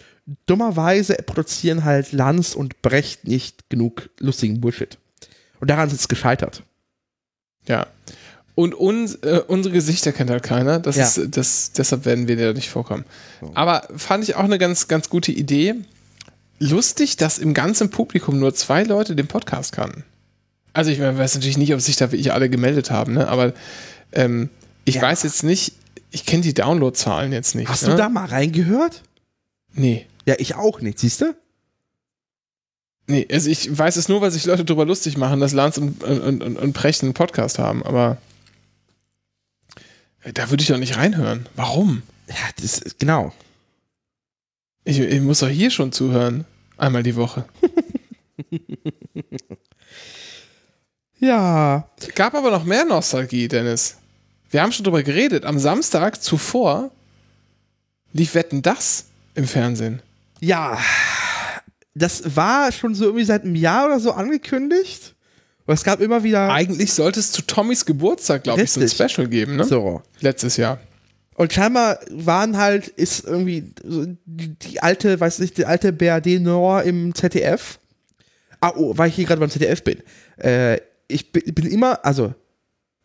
Dummerweise produzieren halt Lanz und Brecht nicht genug lustigen Bullshit. Und daran ist es gescheitert. Ja. Und uns, äh, unsere Gesichter kennt halt keiner. Das Ja. ist, das, deshalb werden wir da nicht vorkommen. Aber fand ich auch eine ganz, ganz gute Idee. Lustig, dass im ganzen Publikum nur zwei Leute den Podcast kannten. Also ich weiß natürlich nicht, ob sich da wirklich alle gemeldet haben, ne? aber ähm, ich Ja. weiß jetzt nicht, ich kenne die Downloadzahlen jetzt nicht. Hast ne? du da mal reingehört? Nee. Ja, ich auch nicht, siehst du? Nee, also ich weiß es nur, weil sich Leute darüber lustig machen, dass Lanz und, und, und, und Precht einen Podcast haben, aber da würde ich doch nicht reinhören. Warum? Ja, das ist, genau. Ich, ich muss doch hier schon zuhören. Einmal die Woche. Ja. Gab aber noch mehr Nostalgie, Dennis. Wir haben schon drüber geredet. Am Samstag zuvor lief Wetten das im Fernsehen. Ja, das war schon so irgendwie seit einem Jahr oder so angekündigt. Aber es gab immer wieder. Eigentlich sollte es zu Tommys Geburtstag, glaube ich, so ein. Special geben, ne? So. Letztes Jahr. Und scheinbar waren halt, ist irgendwie so die, alte, weiß nicht, die alte BRD Nord im ZDF. Ah, oh, weil ich hier gerade beim ZDF bin. Äh, ich bin, bin immer, also,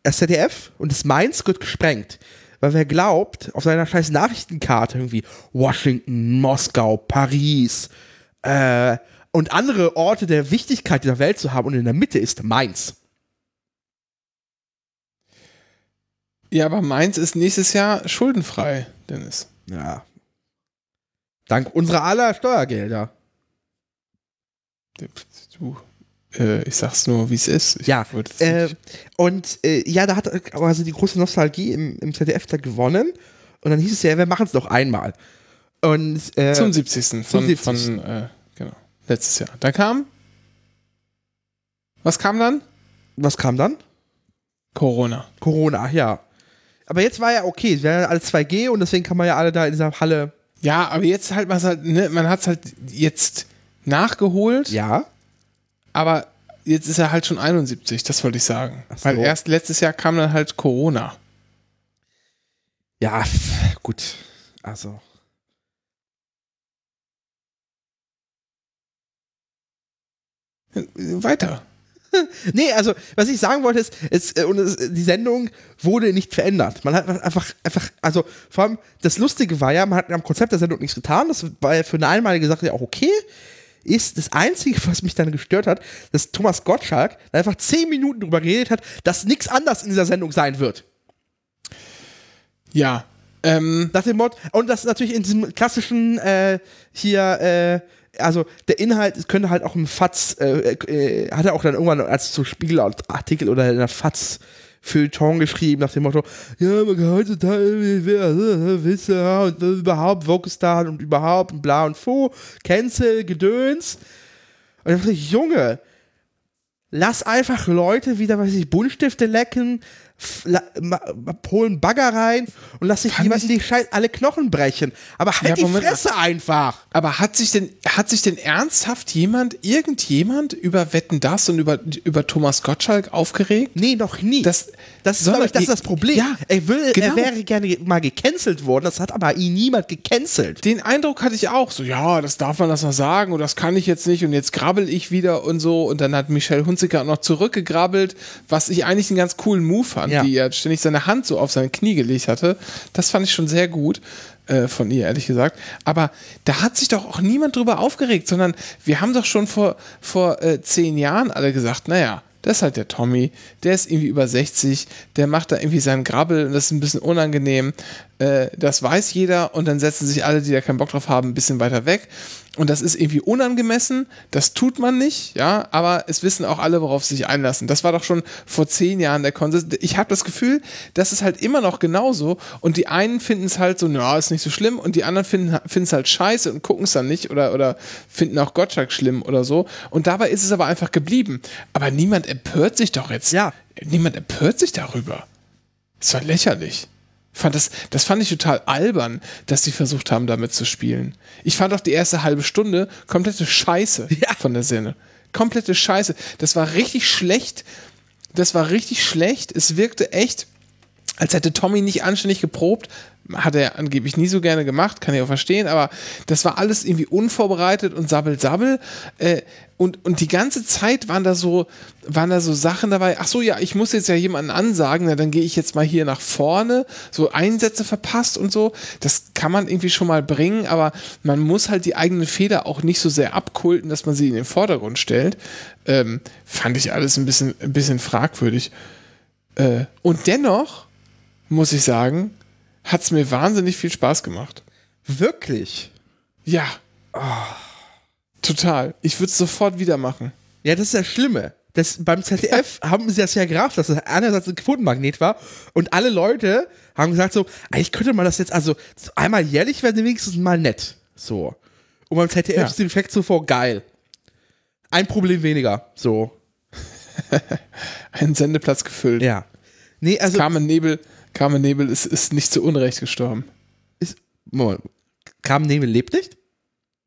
das ZDF und das Mainz wird gesprengt. Weil wer glaubt, auf seiner scheiß Nachrichtenkarte irgendwie Washington, Moskau, Paris, äh, und andere Orte der Wichtigkeit dieser Welt zu haben und in der Mitte ist Mainz. Ja, aber Mainz ist nächstes Jahr schuldenfrei, Dennis. Ja. Dank unserer aller Steuergelder. Du, äh, ich sag's nur, wie es ist. Ich Ja, äh, und äh, ja, da hat also die große Nostalgie im, im ZDF da gewonnen. Und dann hieß es ja, wir machen es doch einmal. Und äh, zum 70. von, 70.. von äh, genau, letztes Jahr. Da kam. Was kam dann? was kam dann? Corona. Corona, ja. Aber jetzt war ja okay, es wären ja alle 2G und deswegen kann man ja alle da in dieser Halle. Ja, aber jetzt halt, halt, ne, man hat's halt jetzt nachgeholt, Ja. aber jetzt ist er halt schon 71, das wollte ich sagen. So. Weil erst letztes Jahr kam dann halt Corona. Ja, gut. Also. Weiter. Nee, also, was ich sagen wollte, ist, es, äh, und es, die Sendung wurde nicht verändert. Man hat einfach, einfach, also, vor allem, das Lustige war ja, man hat am Konzept der Sendung nichts getan. Das war ja für eine einmalige Sache ja auch okay. Ist das Einzige, was mich dann gestört hat, dass Thomas Gottschalk einfach zehn Minuten drüber geredet hat, dass nichts anders in dieser Sendung sein wird. Ja. Ähm, Nach dem Motto, und das natürlich in diesem klassischen, äh, hier, äh, also der Inhalt könnte halt auch im FATS, äh, äh, hat er auch dann irgendwann als so Spiegelartikel oder in der FATS Feuilleton geschrieben, nach dem Motto, ja, man kann heutzutage Wisse und überhaupt Vogelstar und überhaupt und bla und fu, Cancel, Gedöns. Und dann dachte ich, Junge, lass einfach Leute wieder, weiß ich, Buntstifte lecken, holen Bagger rein und lass sich jemanden die Scheiß alle Knochen brechen. Aber halt Ja, die Moment. Fresse einfach. aber hat sich denn, hat sich denn ernsthaft jemand, irgendjemand über Wetten das und über, über Thomas Gottschalk aufgeregt? Nee, noch nie. Das- das ist, sondern glaub ich, das ist das Problem. Ja, er, will, er genau. wäre gerne mal gecancelt worden, das hat aber ihn niemand gecancelt. Den Eindruck hatte ich auch, so, ja, das darf man das noch sagen und das kann ich jetzt nicht und jetzt grabbel ich wieder und so. Und dann hat Michelle Hunziker noch zurückgegrabbelt, was ich eigentlich einen ganz coolen Move fand, Ja. die er ständig seine Hand so auf sein Knie gelegt hatte. Das fand ich schon sehr gut äh, von ihr, ehrlich gesagt. Aber da hat sich doch auch niemand drüber aufgeregt, sondern wir haben doch schon vor, vor äh, zehn Jahren alle gesagt, naja, das ist halt der Tommy, der ist irgendwie über 60, der macht da irgendwie seinen Grabbel und das ist ein bisschen unangenehm. Äh, das weiß jeder und dann setzen sich alle, die da keinen Bock drauf haben, ein bisschen weiter weg. Und das ist irgendwie unangemessen, das tut man nicht, ja, aber es wissen auch alle, worauf sie sich einlassen. Das war doch schon vor zehn Jahren der Konsens. Ich habe das Gefühl, das ist halt immer noch genauso und die einen finden es halt so, na, ist nicht so schlimm und die anderen finden es halt scheiße und gucken es dann nicht oder, oder finden auch Gottschalk schlimm oder so. Und dabei ist es aber einfach geblieben. Aber niemand empört sich doch jetzt. Ja. Niemand empört sich darüber. Ist doch lächerlich. Fand das, das fand ich total albern, dass sie versucht haben, damit zu spielen. Ich fand auch die erste halbe Stunde komplette Scheiße Ja. von der Sendung. Komplette Scheiße. Das war richtig schlecht. Das war richtig schlecht. Es wirkte echt, als hätte Tommy nicht anständig geprobt. Hat er angeblich nie so gerne gemacht, kann ich auch verstehen, aber das war alles irgendwie unvorbereitet und sabbel-sabbel. Äh, und, und die ganze Zeit waren da so, waren da so Sachen dabei, ach so, ja, ich muss jetzt ja jemanden ansagen, na, dann gehe ich jetzt mal hier nach vorne, so Einsätze verpasst und so. Das kann man irgendwie schon mal bringen, aber man muss halt die eigenen Fehler auch nicht so sehr abkulten, dass man sie in den Vordergrund stellt. Ähm, fand ich alles ein bisschen, ein bisschen fragwürdig. Äh, und dennoch, muss ich sagen, hat es mir wahnsinnig viel Spaß gemacht. Wirklich. Ja. Total. Ich würde es sofort wieder machen. Ja, das ist das Schlimme. Das, beim ZDF haben sie das ja gerafft, dass das einerseits ein Quotenmagnet war und alle Leute haben gesagt so, eigentlich könnte man das jetzt, also so einmal jährlich wäre wenigstens mal nett. So. Und beim ZDF Ja. ist der Effekt sofort geil. Ein Problem weniger. So. Ein Sendeplatz gefüllt. Ja. Nee, also Carmen Nebel, Carmen Nebel ist, ist nicht zu Unrecht gestorben. ist, Moment, Carmen Nebel lebt nicht?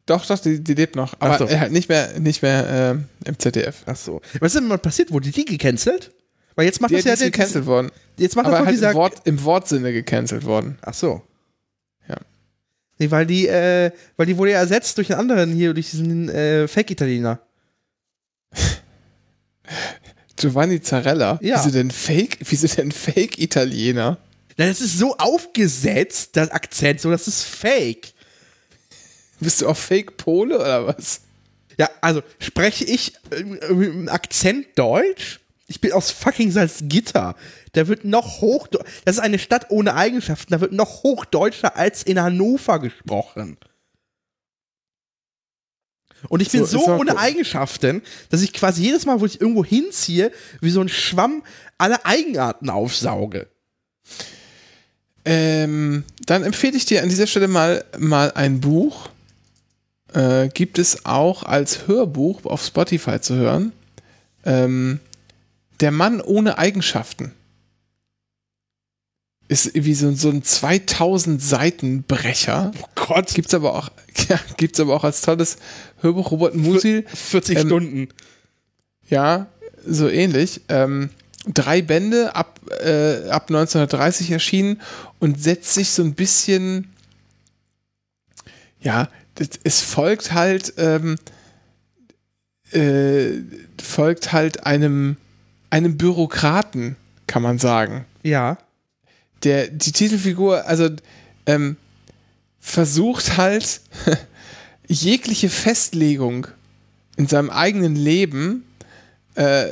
Doch, doch, die, die lebt noch. Aber so. halt nicht mehr, nicht mehr äh, im ZDF. Ach so. Was ist denn mal passiert? Wurde die gecancelt? Weil jetzt macht Die, das die ja ist gecancelt worden. Jetzt macht Aber das halt dieser. im, Wort, im Wortsinne gecancelt worden. Ach so. Ja. Nee, weil die, äh, weil die wurde ja ersetzt durch einen anderen hier, durch diesen äh, Fake-Italiener. Giovanni Zarella. Ja. Wieso denn Fake? Wieso denn Fake-Italiener? Das ist so aufgesetzt, das Akzent, so, das ist fake. Bist du auch Fake-Pole oder was? Ja, also spreche ich äh, mit einem Akzent Deutsch? Ich bin aus fucking Salzgitter. Da wird noch hoch. Das ist eine Stadt ohne Eigenschaften. Da wird noch hochdeutscher als in Hannover gesprochen. Und ich bin So, so, ohne gut. Eigenschaften, dass ich quasi jedes Mal, wo ich irgendwo hinziehe, wie so ein Schwamm alle Eigenarten aufsauge. Ähm, dann empfehle ich dir an dieser Stelle mal, mal ein Buch. Äh, gibt es auch als Hörbuch auf Spotify zu hören. Ähm, Der Mann ohne Eigenschaften. Ist wie so, so ein 2000 Seiten Brecher. Oh Gott. Gibt's aber auch, ja, gibt's aber auch als tolles Hörbuch Robert Musil. 40 Ähm, Stunden. Ja, so ähnlich. Ähm, drei Bände ab, äh, ab 1930 erschienen und setzt sich so ein bisschen, ja, das, es folgt halt, ähm, äh, folgt halt einem, einem Bürokraten, kann man sagen. Ja. Der, die Titelfigur, also, ähm, versucht halt jegliche Festlegung in seinem eigenen Leben äh,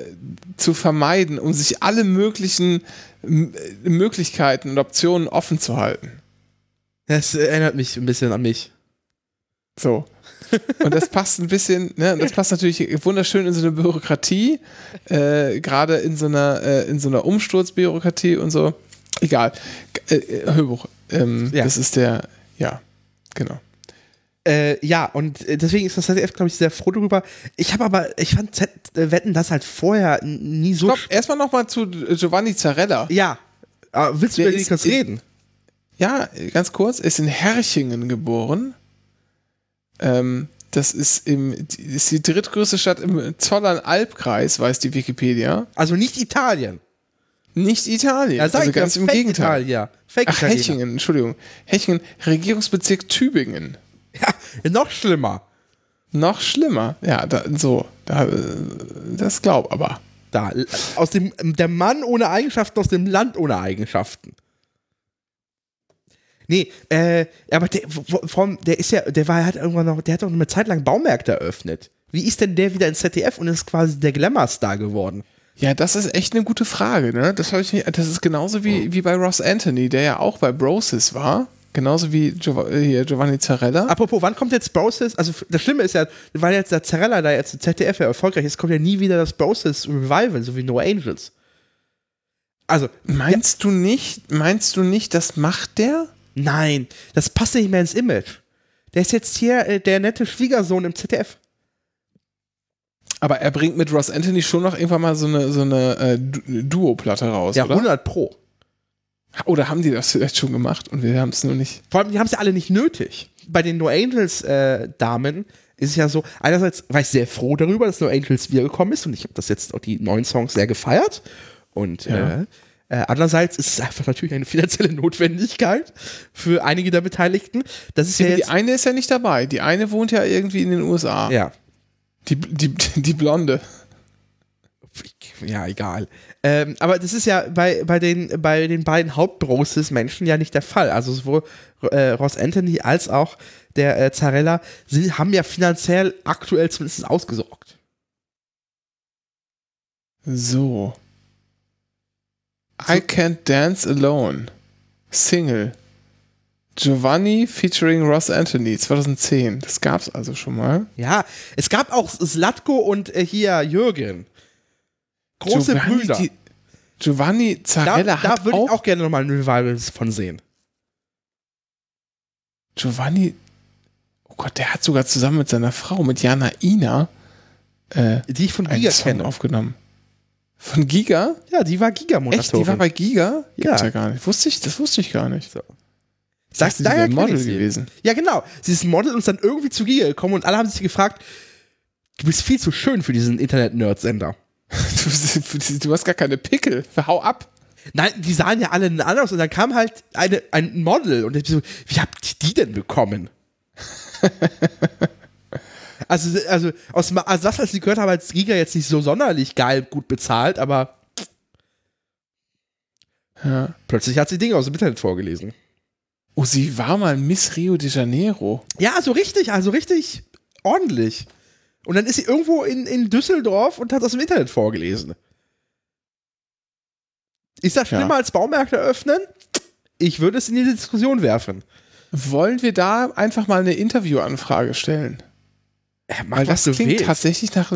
zu vermeiden, um sich alle möglichen M Möglichkeiten und Optionen offen zu halten. Das erinnert mich ein bisschen an mich. So. Und das passt ein bisschen, ne, das passt natürlich wunderschön in so eine Bürokratie, äh, gerade in so einer, äh, in so einer Umsturzbürokratie und so. Egal. Äh, äh, Hörbuch. Ähm, Ja. Das ist der, ja, genau. Äh, ja, und äh, deswegen ist das ZDF, glaube ich, sehr froh darüber. Ich habe aber, ich fand Z äh, Wetten das halt vorher nie so. Stopp, erstmal nochmal zu Giovanni Zarella. Ja. Aber willst du über was in- reden? Ja, ganz kurz, ist in Herchingen geboren. Ähm, das ist, im, ist die drittgrößte Stadt im Zollern-Albkreis, weiß die Wikipedia. Also nicht Italien. Nicht Italien. Ja, also ganz ja, im Fake Gegenteil. Italien. Fake Ach, Italiener. Hechingen, Entschuldigung. Hechingen, Regierungsbezirk Tübingen. Ja, noch schlimmer. Noch schlimmer. Ja, da, so. Da, äh, das glaub aber. Da, l- aus dem, der Mann ohne Eigenschaften aus dem Land ohne Eigenschaften. Nee, äh, aber der, vom, der ist ja, der war halt irgendwann noch, der hat doch eine Zeit lang Baumärkte eröffnet. Wie ist denn der wieder ins ZDF und ist quasi der Glamour-Star geworden? Ja, das ist echt eine gute Frage, ne? Das, ich nicht, das ist genauso wie, wie bei Ross Anthony, der ja auch bei Brosis war. Genauso wie Giov hier Giovanni Zarella. Apropos, wann kommt jetzt Broses? Also das Schlimme ist ja, weil jetzt der Zarella da jetzt im ZDF ja erfolgreich ist, kommt ja nie wieder das Broses Revival, so wie No Angels. Also, Meinst du nicht, meinst du nicht, das macht der? nein, das passt nicht mehr ins Image. Der ist jetzt hier äh, der nette Schwiegersohn im ZDF. Aber er bringt mit Ross Anthony schon noch irgendwann mal so eine, so eine äh, Du- Duo-Platte raus, Ja, oder? 100 Pro. Oder haben die das vielleicht schon gemacht und wir haben es nur nicht? Vor allem, die haben es ja alle nicht nötig. Bei den No Angels äh, Damen ist es ja so, einerseits war ich sehr froh darüber, dass No Angels wiedergekommen ist und ich habe das jetzt auch die neuen Songs sehr gefeiert. Und Ja. äh, äh, andererseits ist es einfach natürlich eine finanzielle Notwendigkeit für einige der Beteiligten. Das ist ja, die jetzt, eine ist ja nicht dabei. Die eine wohnt ja irgendwie in den USA. ja, Die, die, die Blonde. ja, egal. Ähm, aber das ist ja bei, bei, den, bei den beiden Hauptbroses-Menschen ja nicht der Fall. Also sowohl äh, Ross Anthony als auch der äh, Zarella sind, haben ja finanziell aktuell zumindest ausgesorgt. So. I Can't Dance Alone. Single. Giovanni featuring Ross Anthony 2010. Das gab's also schon mal. Ja, es gab auch Slatko und äh, hier Jürgen. Große Giovanni, Brüder. die- Giovanni Da, Zarella da hat würde ich auch, gerne nochmal ein Revival von sehen. Giovanni. Oh Gott, der hat sogar zusammen mit seiner Frau, mit Jana Ina, äh, Die ich von Giga kenne. aufgenommen. Von Giga? Ja, die war Echt? Die war Giga-Moderatorin. bei Giga? Gibt's Ja. ja gar nicht. Wusste ich, das wusste ich gar nicht. So. Sie wäre kenn ich Model sie. gewesen. Ja, genau. Sie ist Model und ist dann irgendwie zu Giga gekommen und alle haben sich gefragt, du bist viel zu schön für diesen Internet-Nerd-Sender. Du, du hast gar keine Pickel. Hau ab. Nein, die sahen ja alle anders und dann kam halt eine, ein Model und ich so, wie habt ihr die denn bekommen? also, also, aus, also das, was ich gehört habe, als Giga jetzt nicht so sonderlich geil gut bezahlt, aber Ja. plötzlich hat sie Dinge aus dem Internet vorgelesen. Oh, sie war mal Miss Rio de Janeiro. Ja, so richtig, also richtig ordentlich. Und dann ist sie irgendwo in, in Düsseldorf und hat aus dem Internet vorgelesen. Ist das schlimmer Ja. als Baumärkte öffnen? Ich würde es in die Diskussion werfen. Wollen wir da einfach mal eine Interviewanfrage stellen? Mach, Weil das klingt willst. tatsächlich nach,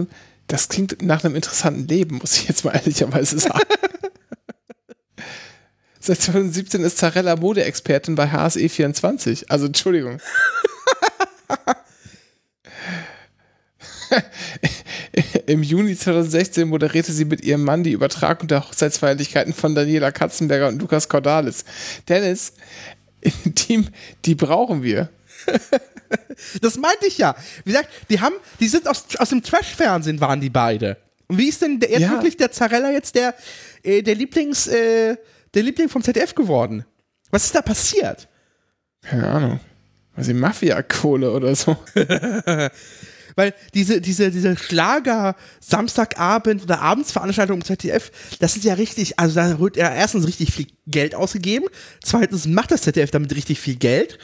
das klingt nach einem interessanten Leben, muss ich jetzt mal ehrlicherweise sagen. Seit 2017 ist Zarella Modeexpertin bei HSE24. Also Entschuldigung. Im Juni 2016 moderierte sie mit ihrem Mann die Übertragung der Hochzeitsfeierlichkeiten von Daniela Katzenberger und Lukas Cordalis. Dennis, die, die brauchen wir. Das meinte ich ja. Wie gesagt, die haben, die sind aus, aus dem Trash-Fernsehen waren die beide. Und wie ist denn der, jetzt Ja. wirklich der Zarella jetzt der, äh, der Lieblings, äh, der Liebling vom ZDF geworden? Was ist da passiert? Keine Ahnung. Was die Mafia-Kohle oder so. Weil diese, diese, diese Schlager Samstagabend oder Abendsveranstaltungen im ZDF, das sind ja richtig, also da wird ja erstens richtig viel Geld ausgegeben, zweitens macht das ZDF damit richtig viel Geld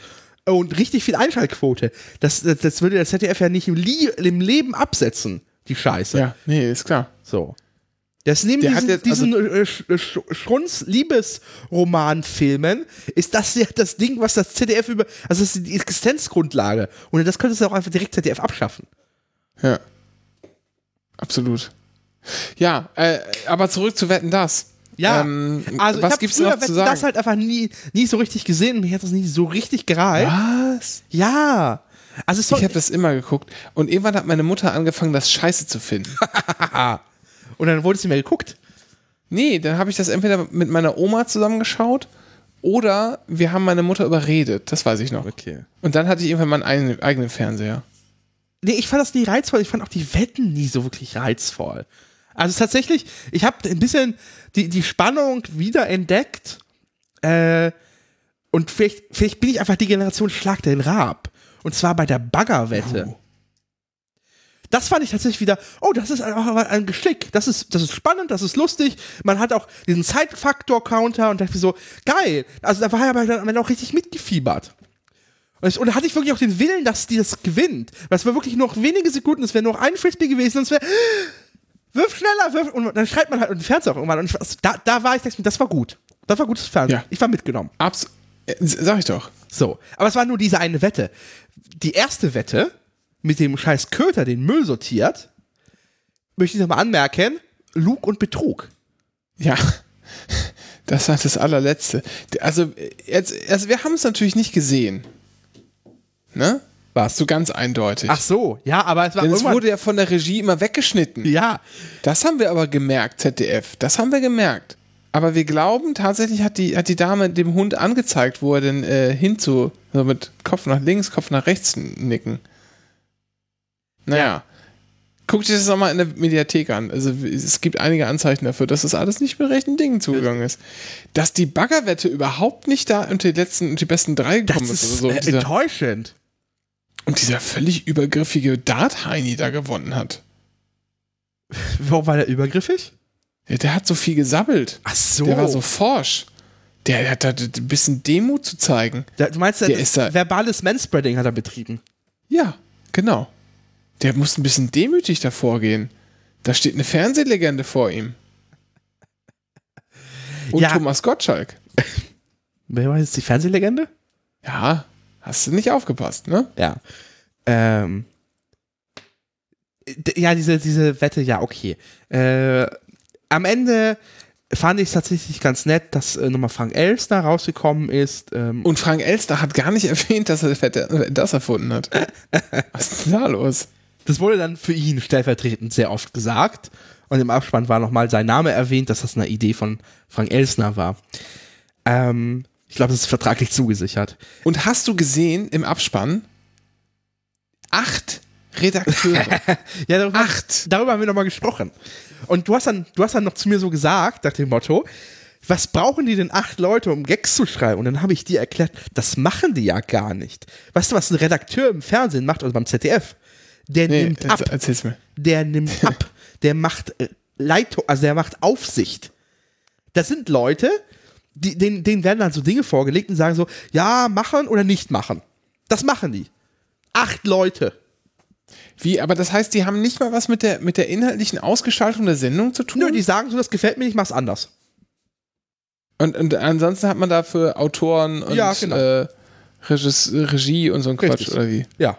und richtig viel Einschaltquote. Das, das, das würde das ZDF ja nicht im, Lie im Leben absetzen, die Scheiße. Ja, nee, ist klar. So. Das neben Der diesen, jetzt- also äh, Sch- Schrunz Liebesroman-Filmen ist das ja das Ding, was das ZDF über, also das ist die Existenzgrundlage. Und das könntest du auch einfach direkt ZDF abschaffen. Ja. Absolut. Ja, äh, aber zurück zu Wetten das. Ja, Ähm, also was ich habe gibt's früher noch zu Wetten, sagen? das halt einfach nie, nie so richtig gesehen. Mir hat das nie so richtig gereicht. was? Ja. Also Ich habe das immer geguckt und irgendwann hat meine Mutter angefangen, das scheiße zu finden. und dann wurde es nicht mehr geguckt. nee, dann habe ich das entweder mit meiner Oma zusammengeschaut oder wir haben meine Mutter überredet. Das weiß ich noch. Okay. Und dann hatte ich irgendwann meinen eigenen, eigenen Fernseher. Nee, ich fand das nie reizvoll. Ich fand auch die Wetten nie so wirklich reizvoll. Also tatsächlich, ich habe ein bisschen die, die Spannung wieder entdeckt. Äh, und vielleicht, vielleicht bin ich einfach die Generation Schlag den Raab. Und zwar bei der Baggerwette. Das fand ich tatsächlich wieder, oh, das ist einfach mal ein Geschick. Das ist, das ist spannend, das ist lustig. Man hat auch diesen Zeitfaktor-Counter und dachte so, geil. Also da war ja dann am Ende auch richtig mitgefiebert. Und, es, da hatte ich wirklich auch den Willen, dass die das gewinnt. Weil es war wirklich noch wenige Sekunden, es wäre noch ein Frisbee gewesen und es wäre, wirf schneller, wirf. Und dann schreibt man halt und Fernseher auch irgendwann. Und ich, also, da, da war ich, das war gut. Das war gutes Fernsehen. Ja. Ich war mitgenommen. Abs äh, sag ich doch. So. Aber es war nur diese eine Wette. Die erste Wette mit dem scheiß Köter den Müll sortiert, möchte ich nochmal anmerken, Lug und Betrug. Ja, das war das allerletzte. Also, jetzt, also wir haben es natürlich nicht gesehen. Ne? Was? So ganz eindeutig. Ach so, ja, aber es war Denn es wurde ja von der Regie immer weggeschnitten. ja, Das haben wir aber gemerkt, ZDF. Das haben wir gemerkt. Aber wir glauben, tatsächlich hat die, hat die Dame dem Hund angezeigt, wo er denn äh, hinzu, so mit Kopf nach links, Kopf nach rechts nicken. Naja. Guck dir das nochmal in der Mediathek an. Also es gibt einige Anzeichen dafür, dass das alles nicht mit rechten Dingen zugegangen ist. Dass die Baggerwette überhaupt nicht da unter die letzten, unter die besten drei das gekommen ist. ist oder so. äh, Und dieser, enttäuschend. und dieser völlig übergriffige Dart-Heini da gewonnen hat. Warum war der übergriffig? Der, der hat so viel gesabbelt. Ach so. Der war so forsch. Der, hat da ein bisschen Demut zu zeigen. Der, du meinst, der, Der ist da- verbales Manspreading hat er betrieben. Ja, genau. Der muss ein bisschen demütig davor gehen. Da steht eine Fernsehlegende vor ihm. Und Ja. Thomas Gottschalk. Wer war jetzt die Fernsehlegende? Ja, hast du nicht aufgepasst, ne? Ja. Ähm. Ja, diese, diese Wette, ja, okay. Äh, am Ende fand ich es tatsächlich ganz nett, dass äh, nochmal Frank Elstner rausgekommen ist. Ähm, Und Frank Elster hat gar nicht erwähnt, dass er das erfunden hat. Was ist denn da los? Das wurde dann für ihn stellvertretend sehr oft gesagt. Und im Abspann war nochmal sein Name erwähnt, dass das eine Idee von Frank Elsner war. Ähm, Ich glaube, das ist vertraglich zugesichert. Und hast du gesehen im Abspann acht Redakteure? Ja, darüber, Acht. darüber haben wir nochmal gesprochen. Und du hast, dann, du hast dann noch zu mir so gesagt, nach dem Motto, was brauchen die denn acht Leute, um Gags zu schreiben? Und dann habe ich dir erklärt, das machen die ja gar nicht. Weißt du, was ein Redakteur im Fernsehen macht, also beim ZDF? Der Nee, nimmt ab. erzähl's mir. Der nimmt ab. Der macht äh, Leitung, also der macht Aufsicht. Das sind Leute, die, denen, denen werden dann so Dinge vorgelegt und sagen so, ja, machen oder nicht machen. Das machen die. Acht Leute. Wie, aber das heißt, die haben nicht mal was mit der, mit der inhaltlichen Ausgestaltung der Sendung zu tun? Nö, die sagen so, das gefällt mir nicht, mach's anders. und, und ansonsten hat man dafür Autoren und Ja, genau. äh, Regis, Regie und so ein Quatsch, Richtig. oder wie? Ja.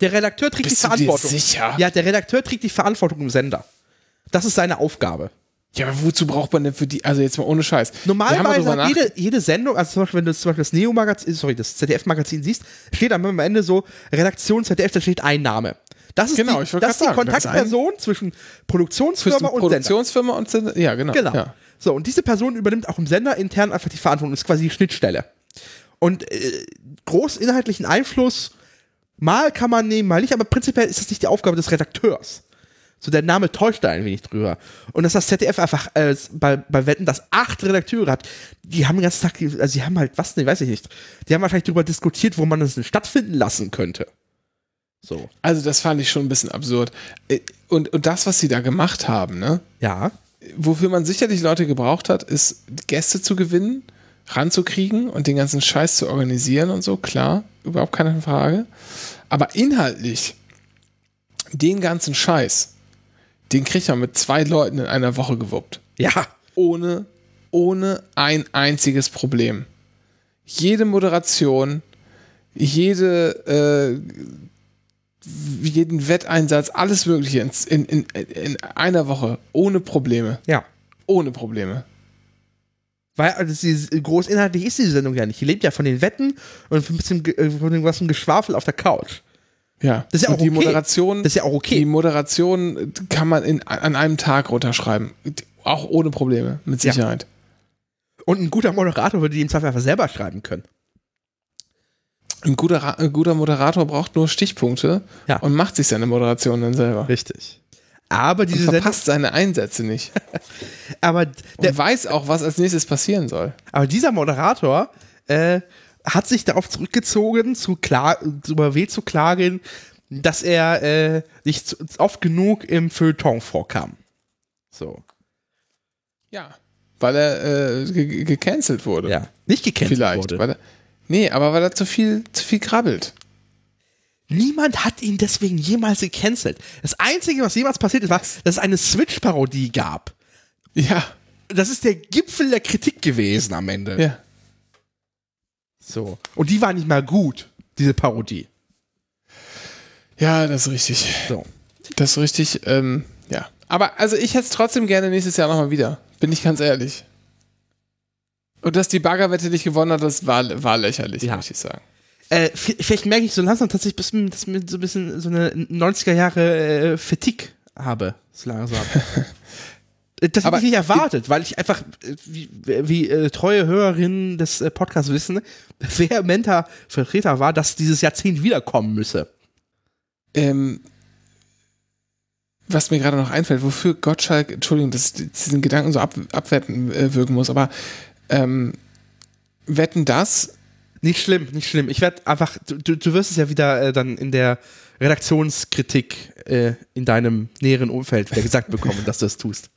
Der Redakteur trägt Bist die du dir Verantwortung. sicher? Ja, der Redakteur trägt die Verantwortung im Sender. Das ist seine Aufgabe. Ja, aber wozu braucht man denn für die, also jetzt mal ohne Scheiß. Normalerweise hat jede, jede Sendung, also zum Beispiel, wenn du zum Beispiel das Neo-Magazin, sorry, das ZDF-Magazin siehst, steht am Ende so Redaktion ZDF, da steht ein Name. Das ist Genau, die, das ist die sagen, Kontaktperson zwischen Produktionsfirma und Sender. Produktionsfirma und Sender. Ja, genau. Genau. Ja. So, und diese Person übernimmt auch im Sender intern einfach die Verantwortung, ist quasi die Schnittstelle. Und äh, groß inhaltlichen Einfluss, mal kann man nehmen, mal nicht, aber prinzipiell ist das nicht die Aufgabe des Redakteurs. So, der Name täuscht da ein wenig drüber. Und dass das ZDF einfach äh, bei, bei Wetten, das acht Redakteure hat, die haben den ganzen Tag, also die haben halt, was, ne, weiß ich nicht. Die haben wahrscheinlich darüber diskutiert, wo man das denn stattfinden lassen könnte. So. Also das fand ich schon ein bisschen absurd. Äh, Und, und das, was sie da gemacht haben, ne? Ja. wofür man sicherlich Leute gebraucht hat, ist Gäste zu gewinnen, ranzukriegen und den ganzen Scheiß zu organisieren und so, klar, überhaupt keine Frage. Aber inhaltlich, den ganzen Scheiß, den kriegt man mit zwei Leuten in einer Woche gewuppt. Ja. Ohne, ohne ein einziges Problem. Jede Moderation, jede, äh, jeden Wetteinsatz, alles Mögliche in, in, in, in einer Woche, ohne Probleme. Ja. Ohne Probleme. Weil also sie, groß inhaltlich ist diese Sendung ja nicht. Die lebt ja von den Wetten und von ein bisschen äh, von irgendwas ein Geschwafel auf der Couch. Ja. Das ist ja auch die okay. Moderation, Das ist ja auch okay. Die Moderation kann man in, an einem Tag runterschreiben. Auch ohne Probleme, mit Ja. Sicherheit. Und ein guter Moderator würde die im Zweifel einfach selber schreiben können. Ein guter, ein guter Moderator braucht nur Stichpunkte Ja. und macht sich seine Moderation dann selber. Richtig. Aber Und diese Sendung, verpasst seine Einsätze nicht. aber, Und der, weiß auch, was als nächstes passieren soll. aber dieser Moderator äh, hat sich darauf zurückgezogen, zu klar, über W zu klagen, dass er äh, nicht oft genug im Feuilleton vorkam. So. Ja. Weil er äh, ge- ge- gecancelt wurde. Ja. Nicht gecancelt Vielleicht. wurde. Weil er, nee, aber weil er zu viel, zu viel krabbelt. Niemand hat ihn deswegen jemals gecancelt. Das Einzige, was jemals passiert ist, war, dass es eine Switch-Parodie gab. Ja. Das ist der Gipfel der Kritik gewesen am Ende. Ja. So. Und die war nicht mal gut, diese Parodie. Ja, das ist richtig. So. Das ist richtig, ähm, ja. Aber also ich hätte es trotzdem gerne nächstes Jahr nochmal wieder. Bin ich ganz ehrlich. Und dass die Baggerwette nicht gewonnen hat, das war, war lächerlich, Ja. muss ich sagen. Äh, vielleicht merke ich so langsam tatsächlich, dass ich so ein bisschen so eine 90er Jahre äh, Fatigue habe. So langsam. Das habe ich nicht erwartet, weil ich einfach, äh, wie, wie äh, treue Hörerinnen des äh, Podcasts wissen, vehementer Vertreter war, dass dieses Jahrzehnt wiederkommen müsse. Ähm, was mir gerade noch einfällt, wofür Gottschalk, Entschuldigung, dass ich diesen Gedanken so ab, abwerten äh, wirken muss, aber ähm, wetten das, Nicht schlimm, nicht schlimm. Ich werde einfach, du, du, wirst es ja wieder äh, dann in der Redaktionskritik äh, in deinem näheren Umfeld wieder gesagt bekommen, dass du es tust.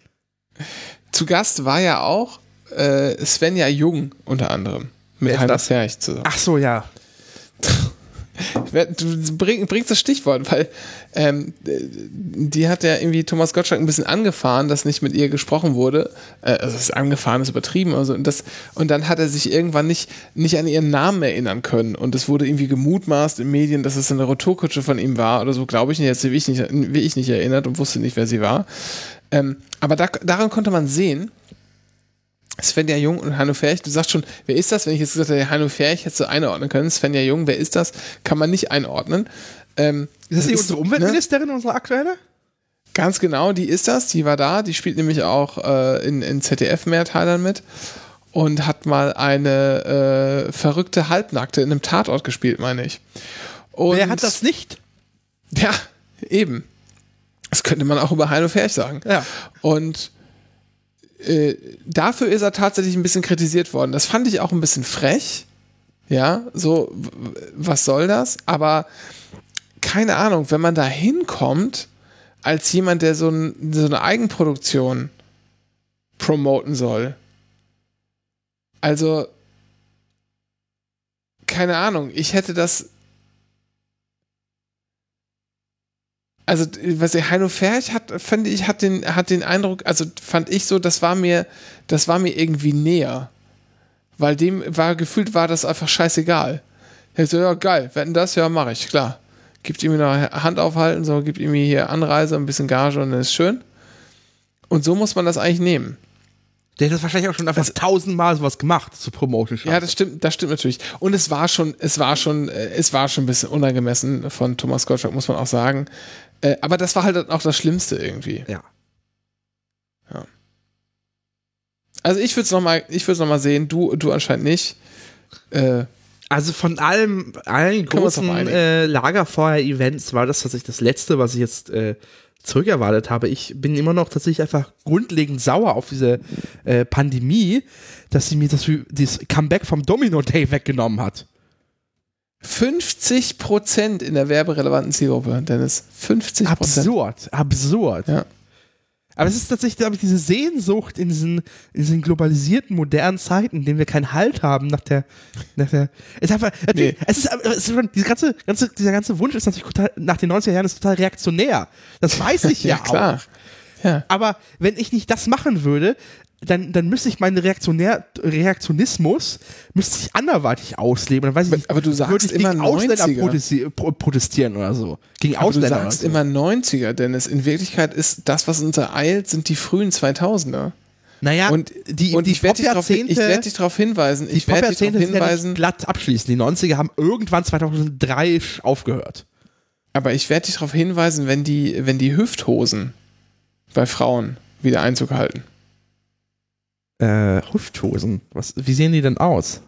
zu Gast war ja auch äh, Svenja Jung unter anderem. Mit Wer das? Ferch zusammen. Ach so, ja. Du bring, bringst das Stichwort, weil ähm, die hat ja irgendwie Thomas Gottschalk ein bisschen angefahren, dass nicht mit ihr gesprochen wurde. Äh, also das angefahren, ist übertrieben. Also und, das, und dann hat er sich irgendwann nicht, nicht an ihren Namen erinnern können. Und es wurde irgendwie gemutmaßt in Medien, dass es eine Retourkutsche von ihm war oder so, glaube ich nicht. Jetzt wie ich nicht, wie ich nicht erinnert und wusste nicht, wer sie war. Ähm, aber da, daran konnte man sehen, Svenja Jung und Hanno Ferch, du sagst schon, wer ist das? Wenn ich jetzt gesagt hätte, Hanno Ferch hättest du einordnen können. Svenja Jung, wer ist das? Kann man nicht einordnen. Ähm, Ist das nicht unsere ne? Umweltministerin, unsere aktuelle? Ganz genau, die ist das. Die war da. Die spielt nämlich auch äh, in, in ZDF-Mehrteilern mit. und hat mal eine äh, verrückte Halbnackte in einem Tatort gespielt, meine ich. Und Wer hat das nicht? Ja, eben. Das könnte man auch über Heino Ferch sagen. Ja. Und äh, dafür ist er tatsächlich ein bisschen kritisiert worden. Das fand ich auch ein bisschen frech. Ja, so, was soll das? Aber keine Ahnung, wenn man da hinkommt, als jemand, der so, ein, so eine Eigenproduktion promoten soll. Also, keine Ahnung, ich hätte das. Also, was der Heino Ferch hat, fand ich, hat den, hat den Eindruck, also fand ich so, das war mir, das war mir irgendwie näher. Weil dem war gefühlt, war das einfach scheißegal. Er so, ja, geil, wetten das? Ja, mache ich, klar. Gibt ihm noch Hand aufhalten, so, gibt ihm hier Anreise, ein bisschen Gage und dann ist schön. Und so muss man das eigentlich nehmen. Der hat das wahrscheinlich auch schon einfach tausendmal sowas gemacht zu Promotion. Ja, das stimmt, das stimmt natürlich. Und es war schon, es war schon, äh, es war schon ein bisschen unangemessen von Thomas Gottschalk, muss man auch sagen. Äh, Aber das war halt auch das Schlimmste irgendwie. ja. Also ich würde es nochmal, ich würde es nochmal sehen, du, du anscheinend nicht. Äh, Also von allem, allen großen äh, Lagerfeuer-Events war das tatsächlich das letzte, was ich jetzt äh, zurückerwartet habe. Ich bin immer noch tatsächlich einfach grundlegend sauer auf diese äh, Pandemie, dass sie mir das, dieses Comeback vom Domino Day weggenommen hat. 50 Prozent in der werberelevanten Zielgruppe, Dennis. 50 Prozent. Absurd, absurd. Ja. Aber es ist tatsächlich, glaube ich, diese Sehnsucht in diesen, in diesen globalisierten, modernen Zeiten, in denen wir keinen Halt haben nach der, nach der, es ist einfach, Nee. es ist, es ist diese ganze, ganze, dieser ganze Wunsch ist natürlich total, nach den 90er Jahren ist total reaktionär. Das weiß ich ja, Ja, klar. auch. Ja. Aber wenn ich nicht das machen würde, dann, dann müsste ich meinen Reaktionär, Reaktionismus müsste ich anderweitig ausleben. Dann weiß ich aber du sagst würde ich immer gegen Ausländer 90er. protesti pro protestieren oder so. Gegen Aber du Ausländer. sagst oder so. immer 90er, Dennis. In Wirklichkeit ist das, was uns ereilt, sind die frühen 2000er. Naja, Und, die, und die ich werde dich darauf werd dich darauf hinweisen. Die Ich werde dich darauf sind ja hinweisen. glatt abschließen. Die 90er haben irgendwann 2003 aufgehört. Aber ich werde dich darauf hinweisen, wenn die, wenn die Hüfthosen bei Frauen wieder Einzug halten. Äh, Hüfthosen. Was, wie sehen die denn aus?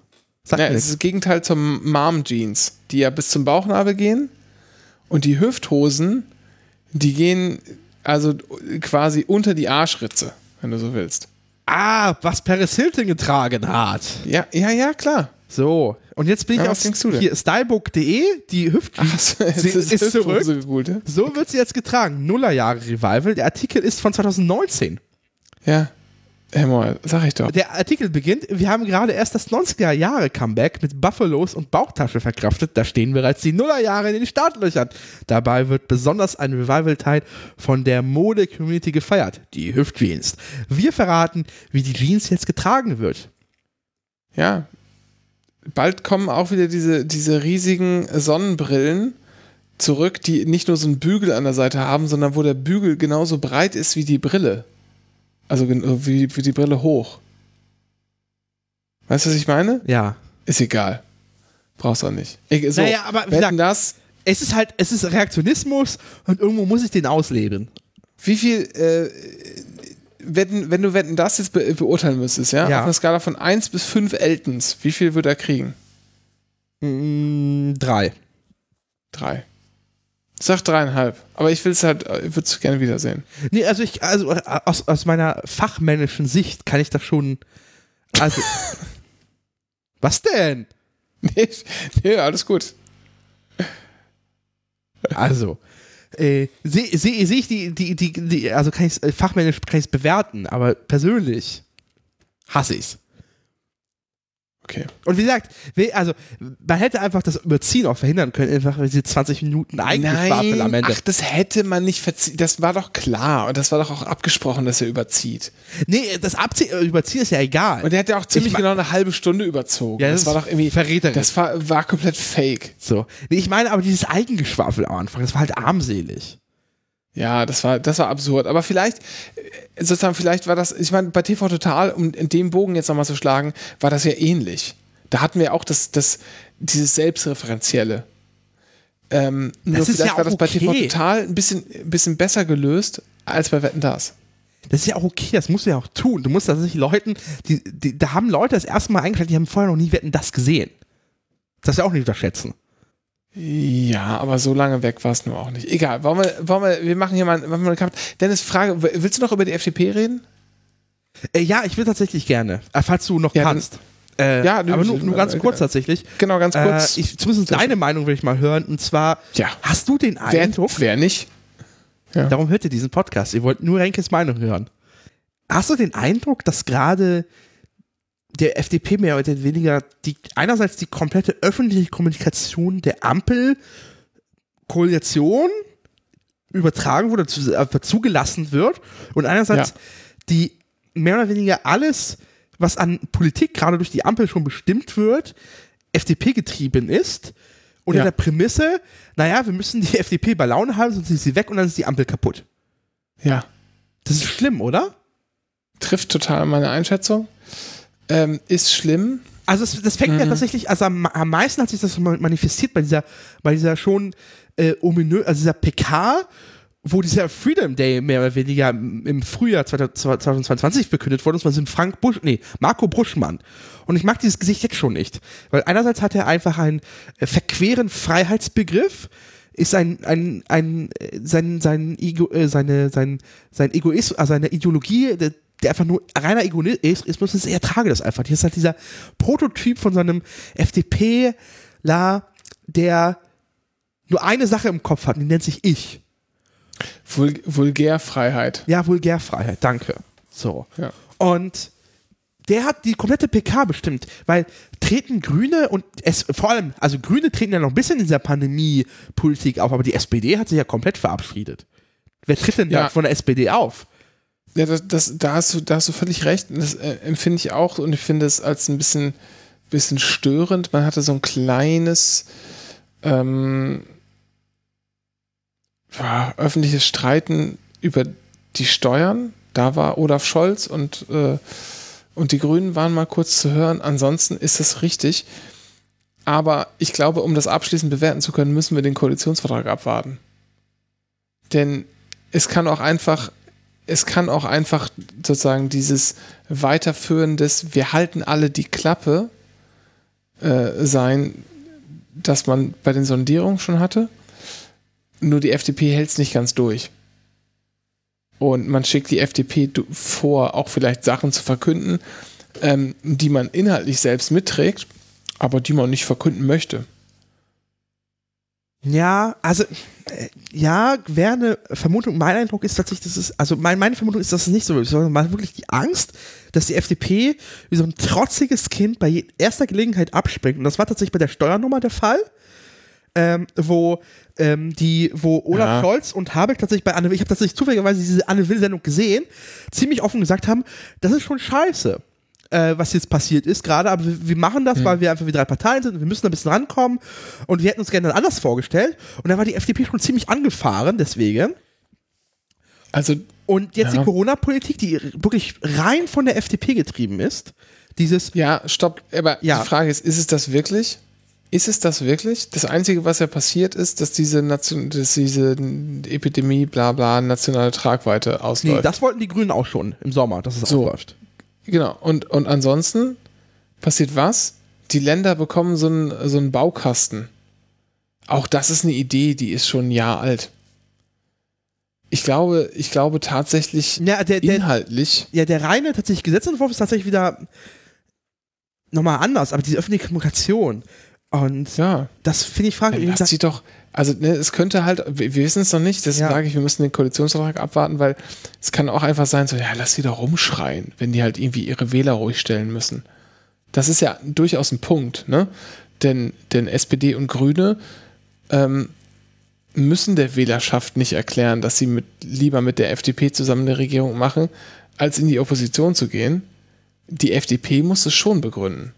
Sag Ja, nichts. ist das Gegenteil zum Mom-Jeans, die ja bis zum Bauchnabel gehen. Und die Hüfthosen, die gehen also quasi unter die Arschritze, wenn du so willst. Ah, was Paris Hilton getragen hat. Ja, ja, ja, klar. So, und jetzt bin ich Ja, auf hier stylebook.de, die Hüftjeans. es Sie ist zurück. Hüfthose gegoogelt, ja? So wird sie jetzt getragen. Nullerjahre Revival. Der Artikel ist von 2019. Ja. Hör mal, sag ich doch. Der Artikel beginnt, wir haben gerade erst das 90er Jahre Comeback mit Buffalos und Bauchtasche verkraftet. Da stehen bereits die Nullerjahre in den Startlöchern. Dabei wird besonders ein Revival-Teil von der Mode-Community gefeiert, die Hüftjeans. Wir verraten, wie die Jeans jetzt getragen wird. Ja. Bald kommen auch wieder diese, diese riesigen Sonnenbrillen zurück, die nicht nur so einen Bügel an der Seite haben, sondern wo der Bügel genauso breit ist wie die Brille. Also gen- wie, wie die Brille hoch. Weißt du, was ich meine? Ja. Ist egal. Brauchst auch nicht. Ich, so, Naja, aber wie gesagt- das, Es ist halt, es ist Reaktionismus und irgendwo muss ich den ausleben. wie viel, äh, wetten, wenn du wetten das jetzt be beurteilen müsstest, ja? Ja. Auf einer Skala von 1 bis 5 Eltons, wie viel wird er kriegen? Mm, drei. Drei. Sag dreieinhalb. Aber ich will es halt, ich würde es gerne wiedersehen. Nee, also ich, also äh, aus, aus meiner fachmännischen Sicht kann ich das schon. Also. was denn? Nee, nee, alles gut. Also. Äh, Sehe seh, seh ich die, die, die, die, also kann ich fachmännisch kann ich's bewerten, aber persönlich hasse ich's. Okay. Und wie gesagt, also man hätte einfach das Überziehen auch verhindern können, einfach diese 20 Minuten Eigengeschwafel am Ende. ach, das hätte man nicht verziehen. Das war doch klar. Und das war doch auch abgesprochen, dass er überzieht. Nee, das Abzie äh, Überziehen ist ja egal. Und er hat ja auch ziemlich Ich genau eine halbe Stunde überzogen. Ja, das, das war doch irgendwie. verräterisch. Das war, war komplett fake. so. Nee, ich meine aber dieses Eigengeschwafel am Anfang, das war halt armselig. Ja, das war, das war absurd. Aber vielleicht, äh, sozusagen, vielleicht war das, ich meine, bei TV Total, um in dem Bogen jetzt nochmal zu schlagen, war das ja ähnlich. Da hatten wir auch das, das, dieses Selbstreferenzielle. Ähm, nur ist vielleicht ja war das bei TV. Total ein bisschen, ein bisschen besser gelöst als bei Wetten Das. Das ist ja auch okay, das musst du ja auch tun. Du musst tatsächlich Leuten, die, die, da haben Leute das erste Mal eingeschaltet, die haben vorher noch nie Wetten das gesehen. Das darfst du auch nicht unterschätzen. Ja, aber so lange weg war es nur auch nicht. Egal, wollen wir, wollen wir, wir machen hier mal, machen wir eine Kampf. Dennis, Frage, willst du noch über die FDP reden? Äh, ja, ich will tatsächlich gerne, äh, falls du noch Ja, kannst. Äh, Ja, aber nur, nur ganz äh, kurz tatsächlich. Genau, ganz kurz. Äh, ich, zumindest deine Meinung will ich mal hören. Und zwar, Ja. hast du den wer, Eindruck, wer nicht? Ja. darum hört ihr diesen Podcast, ihr wollt nur Renkes Meinung hören. Hast du den Eindruck, dass gerade der FDP mehr oder weniger die, einerseits die komplette öffentliche Kommunikation der Ampel-Koalition übertragen wurde, zu, zugelassen wird und einerseits Ja. die mehr oder weniger alles, was an Politik gerade durch die Ampel schon bestimmt wird, FDP getrieben ist unter Ja. der Prämisse, naja, wir müssen die FDP bei Laune halten, sonst ist sie weg und dann ist die Ampel kaputt. Ja. Das ist schlimm, oder? Trifft total meine Einschätzung. Ähm, ist schlimm. Also das, das fängt ja tatsächlich, also am, am meisten hat sich das manifestiert bei dieser, bei dieser schon äh, ominö, also dieser PK, wo dieser Freedom Day mehr oder weniger im Frühjahr 2022 verkündet wurde, und zwar sind Frank Busch, nee, Marco Bruschmann. Und ich mag dieses Gesicht jetzt schon nicht. Weil einerseits hat er einfach einen äh, verqueren Freiheitsbegriff, ist ein, ein, ein, äh, sein, sein, Ego, äh, seine, sein, sein Egoismus, also seine Ideologie, der, einfach nur reiner Egoismus ist, er trage das einfach. Hier ist halt dieser Prototyp von so einem FDP-La, der nur eine Sache im Kopf hat, die nennt sich Ich. Vul Vulgärfreiheit. Ja, Vulgärfreiheit, danke. So. Ja. Und der hat die komplette PK bestimmt, weil treten Grüne und es vor allem, also Grüne treten ja noch ein bisschen in dieser Pandemie-Politik auf, aber die SPD hat sich ja komplett verabschiedet. Wer tritt denn da Ja. von der SPD auf? Ja, das, das, da, hast du, da hast du völlig recht. Das äh, empfinde ich auch und ich finde es als ein bisschen, bisschen störend. Man hatte so ein kleines ähm, öffentliches Streiten über die Steuern. Da war Olaf Scholz und, äh, und die Grünen waren mal kurz zu hören. Ansonsten ist das richtig. Aber ich glaube, um das abschließend bewerten zu können, müssen wir den Koalitionsvertrag abwarten. Denn es kann auch einfach es kann auch einfach sozusagen dieses Weiterführen des Wir halten alle die Klappe äh, sein, das man bei den Sondierungen schon hatte. Nur die FDP hält es nicht ganz durch. Und man schickt die FDP vor, auch vielleicht Sachen zu verkünden, ähm, die man inhaltlich selbst mitträgt, aber die man nicht verkünden möchte. Ja, also ja, wäre eine Vermutung. Mein Eindruck ist tatsächlich, dass es, also mein, meine Vermutung ist, dass es nicht so ist, sondern man hat wirklich die Angst, dass die FDP wie so ein trotziges Kind bei erster Gelegenheit abspringt. Und das war tatsächlich bei der Steuernummer der Fall, ähm, wo ähm, die, wo Olaf Ja. Scholz und Habeck tatsächlich bei Anne, ich habe tatsächlich zufälligerweise diese Anne Will-Sendung gesehen, ziemlich offen gesagt haben, das ist schon scheiße äh, was jetzt passiert ist gerade, aber wir, wir machen das, weil wir einfach wie drei Parteien sind und wir müssen ein bisschen rankommen und wir hätten uns gerne anders vorgestellt und da war die FDP schon ziemlich angefahren deswegen Also und jetzt Ja. die Corona-Politik, die wirklich rein von der FDP getrieben ist, dieses Ja, stopp. Aber Ja. die Frage ist, ist es das wirklich? Ist es das wirklich? Das Einzige, was ja passiert ist, dass diese, Nation, dass diese Epidemie, bla bla, nationale Tragweite nee, ausläuft. das wollten die Grünen auch schon im Sommer, dass es So. ausläuft. Genau. Und, und ansonsten passiert was? Die Länder bekommen so einen, so einen Baukasten. Auch das ist eine Idee, die ist schon ein Jahr alt. Ich glaube, ich glaube tatsächlich Ja, der, der, inhaltlich. ja, der reine tatsächlich Gesetzentwurf ist tatsächlich wieder nochmal anders, aber diese öffentliche Kommunikation und Ja. das finde ich fraglich. Lass sie doch, also ne, es könnte halt, wir, wissen es noch nicht, deswegen Ja. sage ich, wir müssen den Koalitionsvertrag abwarten, weil es kann auch einfach sein, so, ja, lass sie doch rumschreien, wenn die halt irgendwie ihre Wähler ruhig stellen müssen. Das ist ja durchaus ein Punkt, ne? Denn, denn SPD und Grüne ähm, müssen der Wählerschaft nicht erklären, dass sie mit, lieber mit der FDP zusammen eine Regierung machen, als in die Opposition zu gehen. Die FDP muss es schon begründen.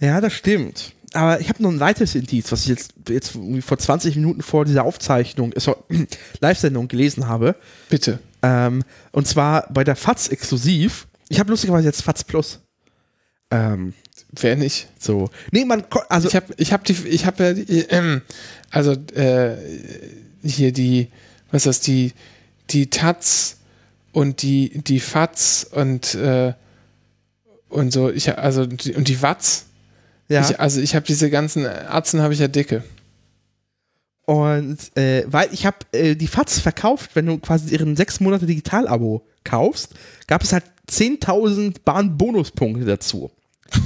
Ja, das stimmt. Aber ich habe noch ein weiteres Indiz, was ich jetzt, jetzt vor 20 Minuten vor dieser Aufzeichnung, äh, so, Live-Sendung gelesen habe. Bitte. Ähm, und zwar bei der FATS exklusiv. Ich habe lustigerweise jetzt FATS Plus. Ähm, Wer nicht? so. Nee, man, also, ich habe ich hab die, ich habe ja, die, ähm, also äh, hier die, was ist das, die, die Taz und die, die FATS und, äh, und so, ich, also, die, und die Watts. Ja. Ich, also ich habe diese ganzen Atzen habe ich ja dicke. Und äh, weil ich habe äh, die FATS verkauft, wenn du quasi ihren sechs Monate Digital-Abo kaufst, gab es halt 10.000 Bahn-Bonuspunkte dazu.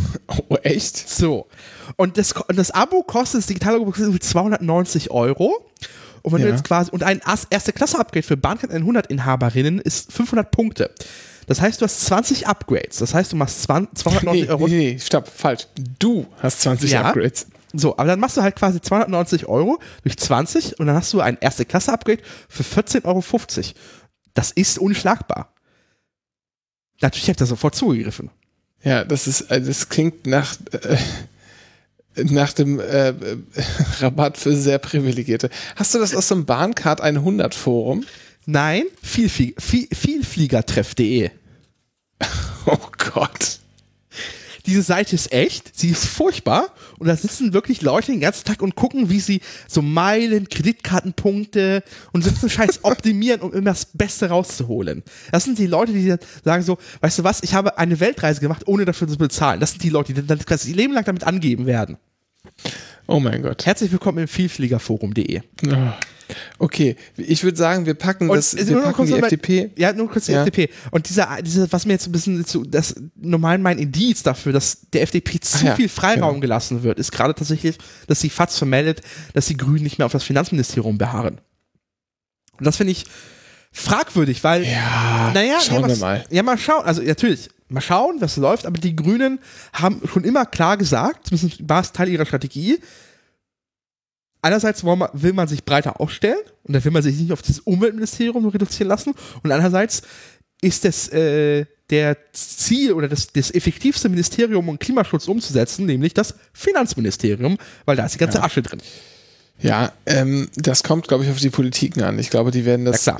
Oh, echt? So. Und das, und das Abo kostet, das Digital-Abo kostet 290 Euro. Und wenn Ja. du jetzt quasi, und ein As- Erste-Klasse-Upgrade für Bahncard 100-Inhaberinnen ist 500 Punkte. Das heißt, du hast 20 Upgrades. Das heißt, du machst 20, 290 Nee, Euro. nee, nee, stopp, falsch. Du hast 20 Ja. Upgrades. So, aber dann machst du halt quasi 290 Euro durch 20 und dann hast du ein Erste-Klasse-Upgrade für 14,50 Euro. Das ist unschlagbar. Natürlich habe ich da sofort zugegriffen. Ja, das ist, äh, das klingt nach, äh, nach dem äh, äh, Rabatt für sehr Privilegierte. Hast du das aus dem Bahncard 100 Forum? Nein, Vielflie viel, vielfliegertreff.de. Oh Gott. Diese Seite ist echt, sie ist furchtbar und da sitzen wirklich Leute den ganzen Tag und gucken, wie sie so Meilen, Kreditkartenpunkte und so einen Scheiß optimieren, um immer das Beste rauszuholen. Das sind die Leute, die sagen so, weißt du was, ich habe eine Weltreise gemacht, ohne dafür zu bezahlen. Das sind die Leute, die dann ihr Leben lang damit angeben werden. Oh mein Gott. Herzlich willkommen im Vielfliegerforum.de. Oh. Okay, ich würde sagen, wir packen Und das, wir packen kurz die mal- FDP. Ja, nur kurz die Ja. FDP. Und dieser, dieser, was mir jetzt ein bisschen zu, das normal mein Indiz dafür, dass der FDP zu ja, viel Freiraum genau. gelassen wird, ist gerade tatsächlich, dass die FAZ vermeldet, dass die Grünen nicht mehr auf das Finanzministerium beharren. Und das finde ich fragwürdig, weil, Ja, naja, schauen ja, wir was, mal. Ja, mal schauen. Also natürlich, mal schauen, was läuft, aber die Grünen haben schon immer klar gesagt, zumindest war es Teil ihrer Strategie, einerseits will man, will man sich breiter aufstellen und dann will man sich nicht auf das Umweltministerium nur reduzieren lassen und andererseits ist das äh, der Ziel oder das, das effektivste Ministerium, um Klimaschutz umzusetzen, nämlich das Finanzministerium, weil da ist die ganze Asche drin. Ja, ähm, das kommt, glaube ich, auf die Politiken an. Ich glaube, die werden das, Ja,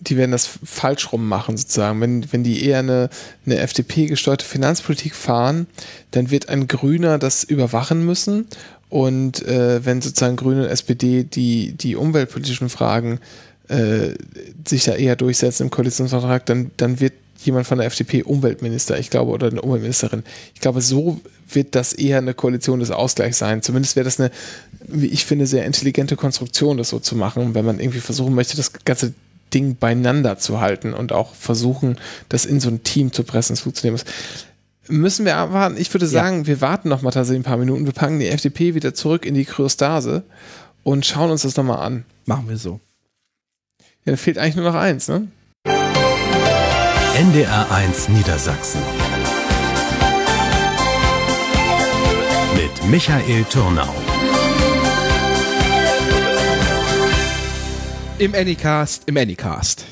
die werden das falsch rum machen, sozusagen. Wenn, wenn die eher eine, eine FDP-gesteuerte Finanzpolitik fahren, dann wird ein Grüner das überwachen müssen. Und äh, wenn sozusagen Grüne und SPD die, die umweltpolitischen Fragen äh, sich da eher durchsetzen im Koalitionsvertrag, dann, dann wird jemand von der FDP Umweltminister, ich glaube, oder eine Umweltministerin. Ich glaube, so wird das eher eine Koalition des Ausgleichs sein. Zumindest wäre das eine, wie ich finde, sehr intelligente Konstruktion, das so zu machen, wenn man irgendwie versuchen möchte, das ganze Ding beieinander zu halten und auch versuchen, das in so ein Team zu pressen, es funktionieren. Müssen wir abwarten? Ich würde sagen, wir warten noch mal tatsächlich ein paar Minuten. Wir packen die FDP wieder zurück in die Kryostase und schauen uns das nochmal an. Machen wir so. Ja, da fehlt eigentlich nur noch eins, ne? NDR1 Niedersachsen. Mit Michael Turnau. Im Anycast, im Anycast.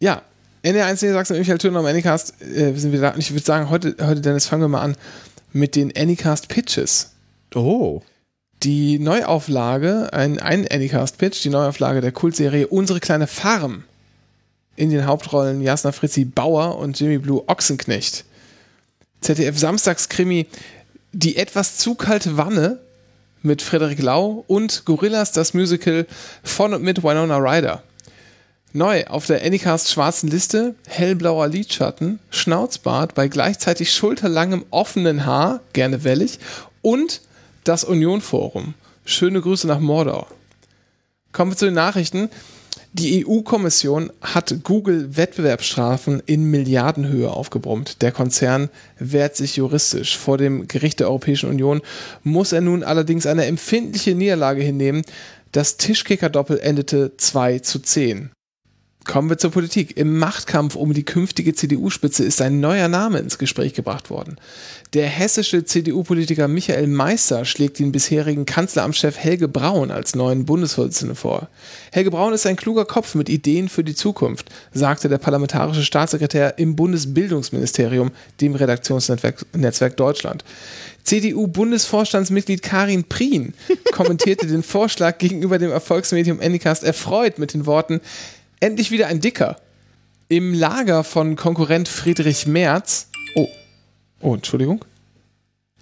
Ja, NR1 Niedersachsen und Michael Thürner am Anycast äh, sind wir da. Und ich würde sagen, heute, heute, Dennis, fangen wir mal an mit den Anycast Pitches. Oh. Die Neuauflage, ein, ein Anycast-Pitch, die Neuauflage der Kultserie Unsere kleine Farm. In den Hauptrollen Jasna Fritzi Bauer und Jimmy Blue Ochsenknecht. ZDF Samstagskrimi Die etwas zu kalte Wanne mit Frederik Lau und Gorillas, das Musical von und mit Winona Ryder. Neu auf der Anycast schwarzen Liste, hellblauer Lidschatten, Schnauzbart bei gleichzeitig schulterlangem offenen Haar, gerne wellig, und das Union-Forum. Schöne Grüße nach Mordor. Kommen wir zu den Nachrichten. Die EU-Kommission hat Google Wettbewerbsstrafen in Milliardenhöhe aufgebrummt. Der Konzern wehrt sich juristisch. Vor dem Gericht der Europäischen Union muss er nun allerdings eine empfindliche Niederlage hinnehmen. Das Tischkicker-Doppel endete 2 zu 10. Kommen wir zur Politik. Im Machtkampf um die künftige CDU-Spitze ist ein neuer Name ins Gespräch gebracht worden. Der hessische CDU-Politiker Michael Meister schlägt den bisherigen Kanzleramtschef Helge Braun als neuen Bundesvorsitzenden vor. Helge Braun ist ein kluger Kopf mit Ideen für die Zukunft, sagte der parlamentarische Staatssekretär im Bundesbildungsministerium, dem Redaktionsnetzwerk Netzwerk Deutschland. CDU-Bundesvorstandsmitglied Karin Prien kommentierte den Vorschlag gegenüber dem Erfolgsmedium Anycast erfreut mit den Worten Endlich wieder ein Dicker. Im Lager von Konkurrent Friedrich Merz. Oh. Oh, Entschuldigung.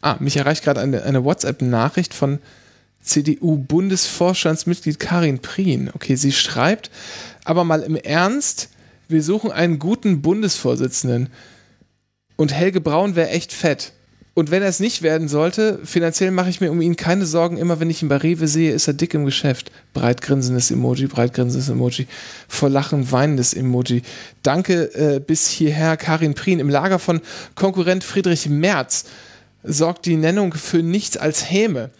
Ah, mich erreicht gerade eine, eine WhatsApp-Nachricht von CDU-Bundesvorstandsmitglied Karin Prien. Okay, sie schreibt, aber mal im Ernst, wir suchen einen guten Bundesvorsitzenden. Und Helge Braun wäre echt fett. Und wenn er es nicht werden sollte, finanziell mache ich mir um ihn keine Sorgen. Immer wenn ich ihn bei Rewe sehe, ist er dick im Geschäft. Breit grinsendes Emoji, breit grinsendes Emoji. Vor Lachen weinendes Emoji. Danke äh, bis hierher, Karin Prien. Im Lager von Konkurrent Friedrich Merz sorgt die Nennung für nichts als Häme.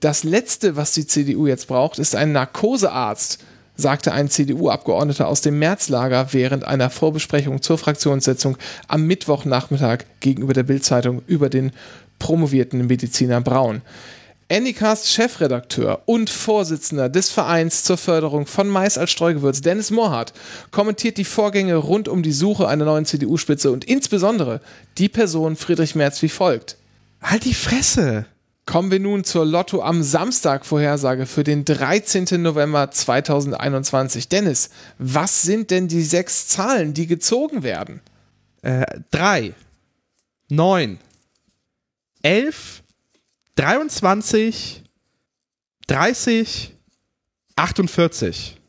Das Letzte, was die CDU jetzt braucht, ist ein Narkosearzt sagte ein CDU-Abgeordneter aus dem Märzlager während einer Vorbesprechung zur Fraktionssitzung am Mittwochnachmittag gegenüber der Bildzeitung über den promovierten Mediziner Braun. Anycast Chefredakteur und Vorsitzender des Vereins zur Förderung von Mais als Streugewürz, Dennis Mohrhardt, kommentiert die Vorgänge rund um die Suche einer neuen CDU-Spitze und insbesondere die Person Friedrich Merz wie folgt. Halt die Fresse! Kommen wir nun zur Lotto am Samstag Vorhersage für den 13. November 2021. Dennis, was sind denn die sechs Zahlen, die gezogen werden? Äh, 3, 9, 11, 23, 30, 48.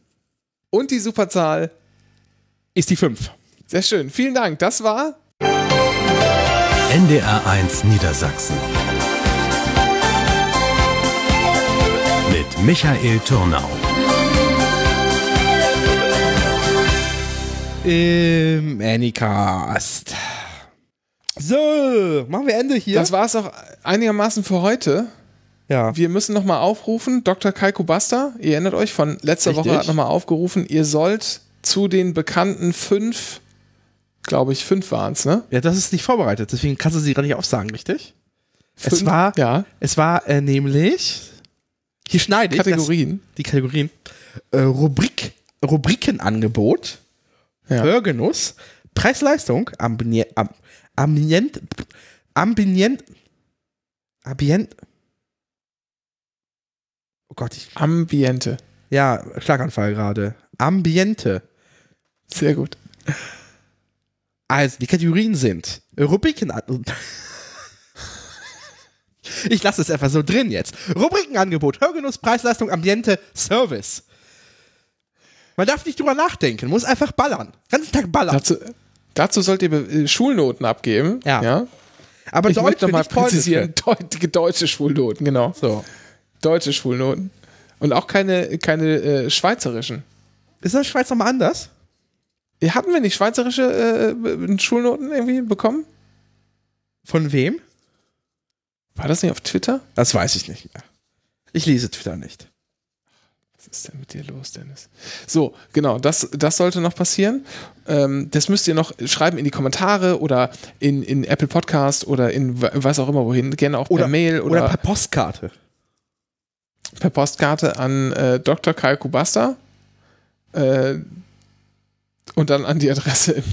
Und die Superzahl ist die 5. Sehr schön. Vielen Dank. Das war NDR1 Niedersachsen. Mit Michael Turnau. Im Anycast. So, machen wir Ende hier. Das war es auch einigermaßen für heute. ja. Wir müssen nochmal aufrufen, Dr. Kaiko Basta, ihr erinnert euch, von letzter Richtig. Woche hat nochmal aufgerufen, ihr sollt zu den bekannten fünf, glaube ich, fünf waren es, ne? ja, das ist nicht vorbereitet, deswegen kannst du sie gerade nicht aufsagen, richtig? Es Fünf- war, ja, es war äh, nämlich, hier schneide ich Kategorien. Das, die Kategorien, äh, Rubrik, Rubrikenangebot, Ja. Hörgenuss, Preis-Leistung, Ambient, Am- Ambient, Ambient, Ambient, oh Gott, ich, Ambiente. ja, Schlaganfall gerade, Ambiente. Sehr gut. Also, die Kategorien sind Rubriken. Ich lasse es einfach so drin jetzt. Rubrikenangebot, Hörgenuss, Preisleistung, Ambiente, Service. Man darf nicht drüber nachdenken, muss einfach ballern. Ganzen Tag ballern. Dazu, dazu sollt ihr äh, Schulnoten abgeben. Ja. ja? Aber Ich Deutsch möchte nochmal präzisieren, deutsche, deutsche Schulnoten, genau. So. Deutsche Schulnoten. Und auch keine, keine äh, schweizerischen. Ist das Schweiz nochmal anders? Hatten wir nicht schweizerische äh, Schulnoten irgendwie bekommen? Von wem? War das nicht auf Twitter? Das weiß ich nicht mehr. Ich lese Twitter nicht. Was ist denn mit dir los, Dennis? So, genau, das, das sollte noch passieren. Ähm, das müsst ihr noch schreiben in die Kommentare oder in, in Apple Podcast oder in wa- was auch immer wohin. Gerne auch per Mail oder, oder per Postkarte. per Postkarte an äh, Dr. Kai Kubasta. Äh, und dann an die Adresse im,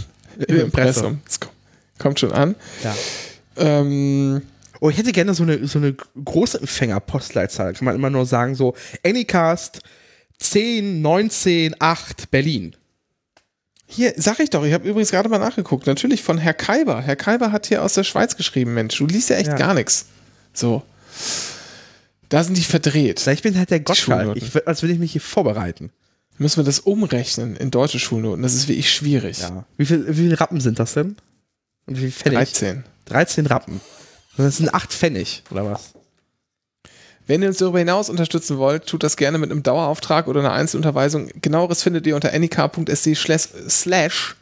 im Im Impressum. Das kommt, kommt schon an. Ja. Ähm, Oh, ich hätte gerne so eine, so eine große Empfänger-Postleitzahl. Kann man immer nur sagen, so Anycast 10, 19, 8, Berlin. hier, sag ich doch, ich habe übrigens gerade mal nachgeguckt. Natürlich von Herr Kaiber. Herr Kaiber hat hier aus der Schweiz geschrieben, Mensch, du liest ja echt Ja. gar nichts. So. Da sind die verdreht. Vielleicht bin halt der Gottschalk. Ich, als würde ich mich hier vorbereiten. Müssen wir das umrechnen in deutsche Schulnoten? Das ist wirklich schwierig. Ja. Wie viel, wie viele Rappen sind das denn? Und wie viel Pfennig? 13. 13 Rappen. Das sind 8 Pfennig, oder was? Wenn ihr uns darüber hinaus unterstützen wollt, tut das gerne mit einem Dauerauftrag oder einer Einzelunterweisung. Genaueres findet ihr unter anycar.sd slash,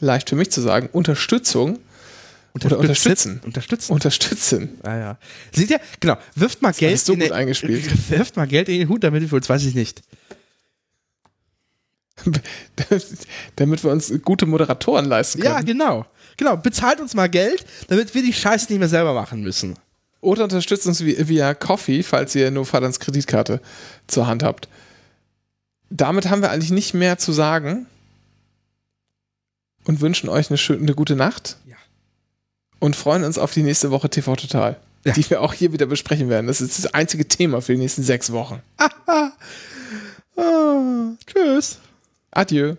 leicht für mich zu sagen, Unterstützung oder unterstützen. Unterstützen. Unterstützen. ah, ja. Seht ihr? Genau. Wirft mal Geld ist so in gut den- eingespielt. Wirft mal Geld in den Hut, damit wir uns, weiß ich nicht. Damit wir uns gute Moderatoren leisten können. Ja, genau. Genau. Bezahlt uns mal Geld, damit wir die Scheiße nicht mehr selber machen müssen. Oder unterstützt uns vi- via Coffee, falls ihr nur Vaters Kreditkarte zur Hand habt. Damit haben wir eigentlich nicht mehr zu sagen und wünschen euch eine, schöne, eine gute Nacht. Ja. Und freuen uns auf die nächste Woche TV Total, Ja. die wir auch hier wieder besprechen werden. Das ist das einzige Thema für die nächsten sechs Wochen. Ah, tschüss. Adieu.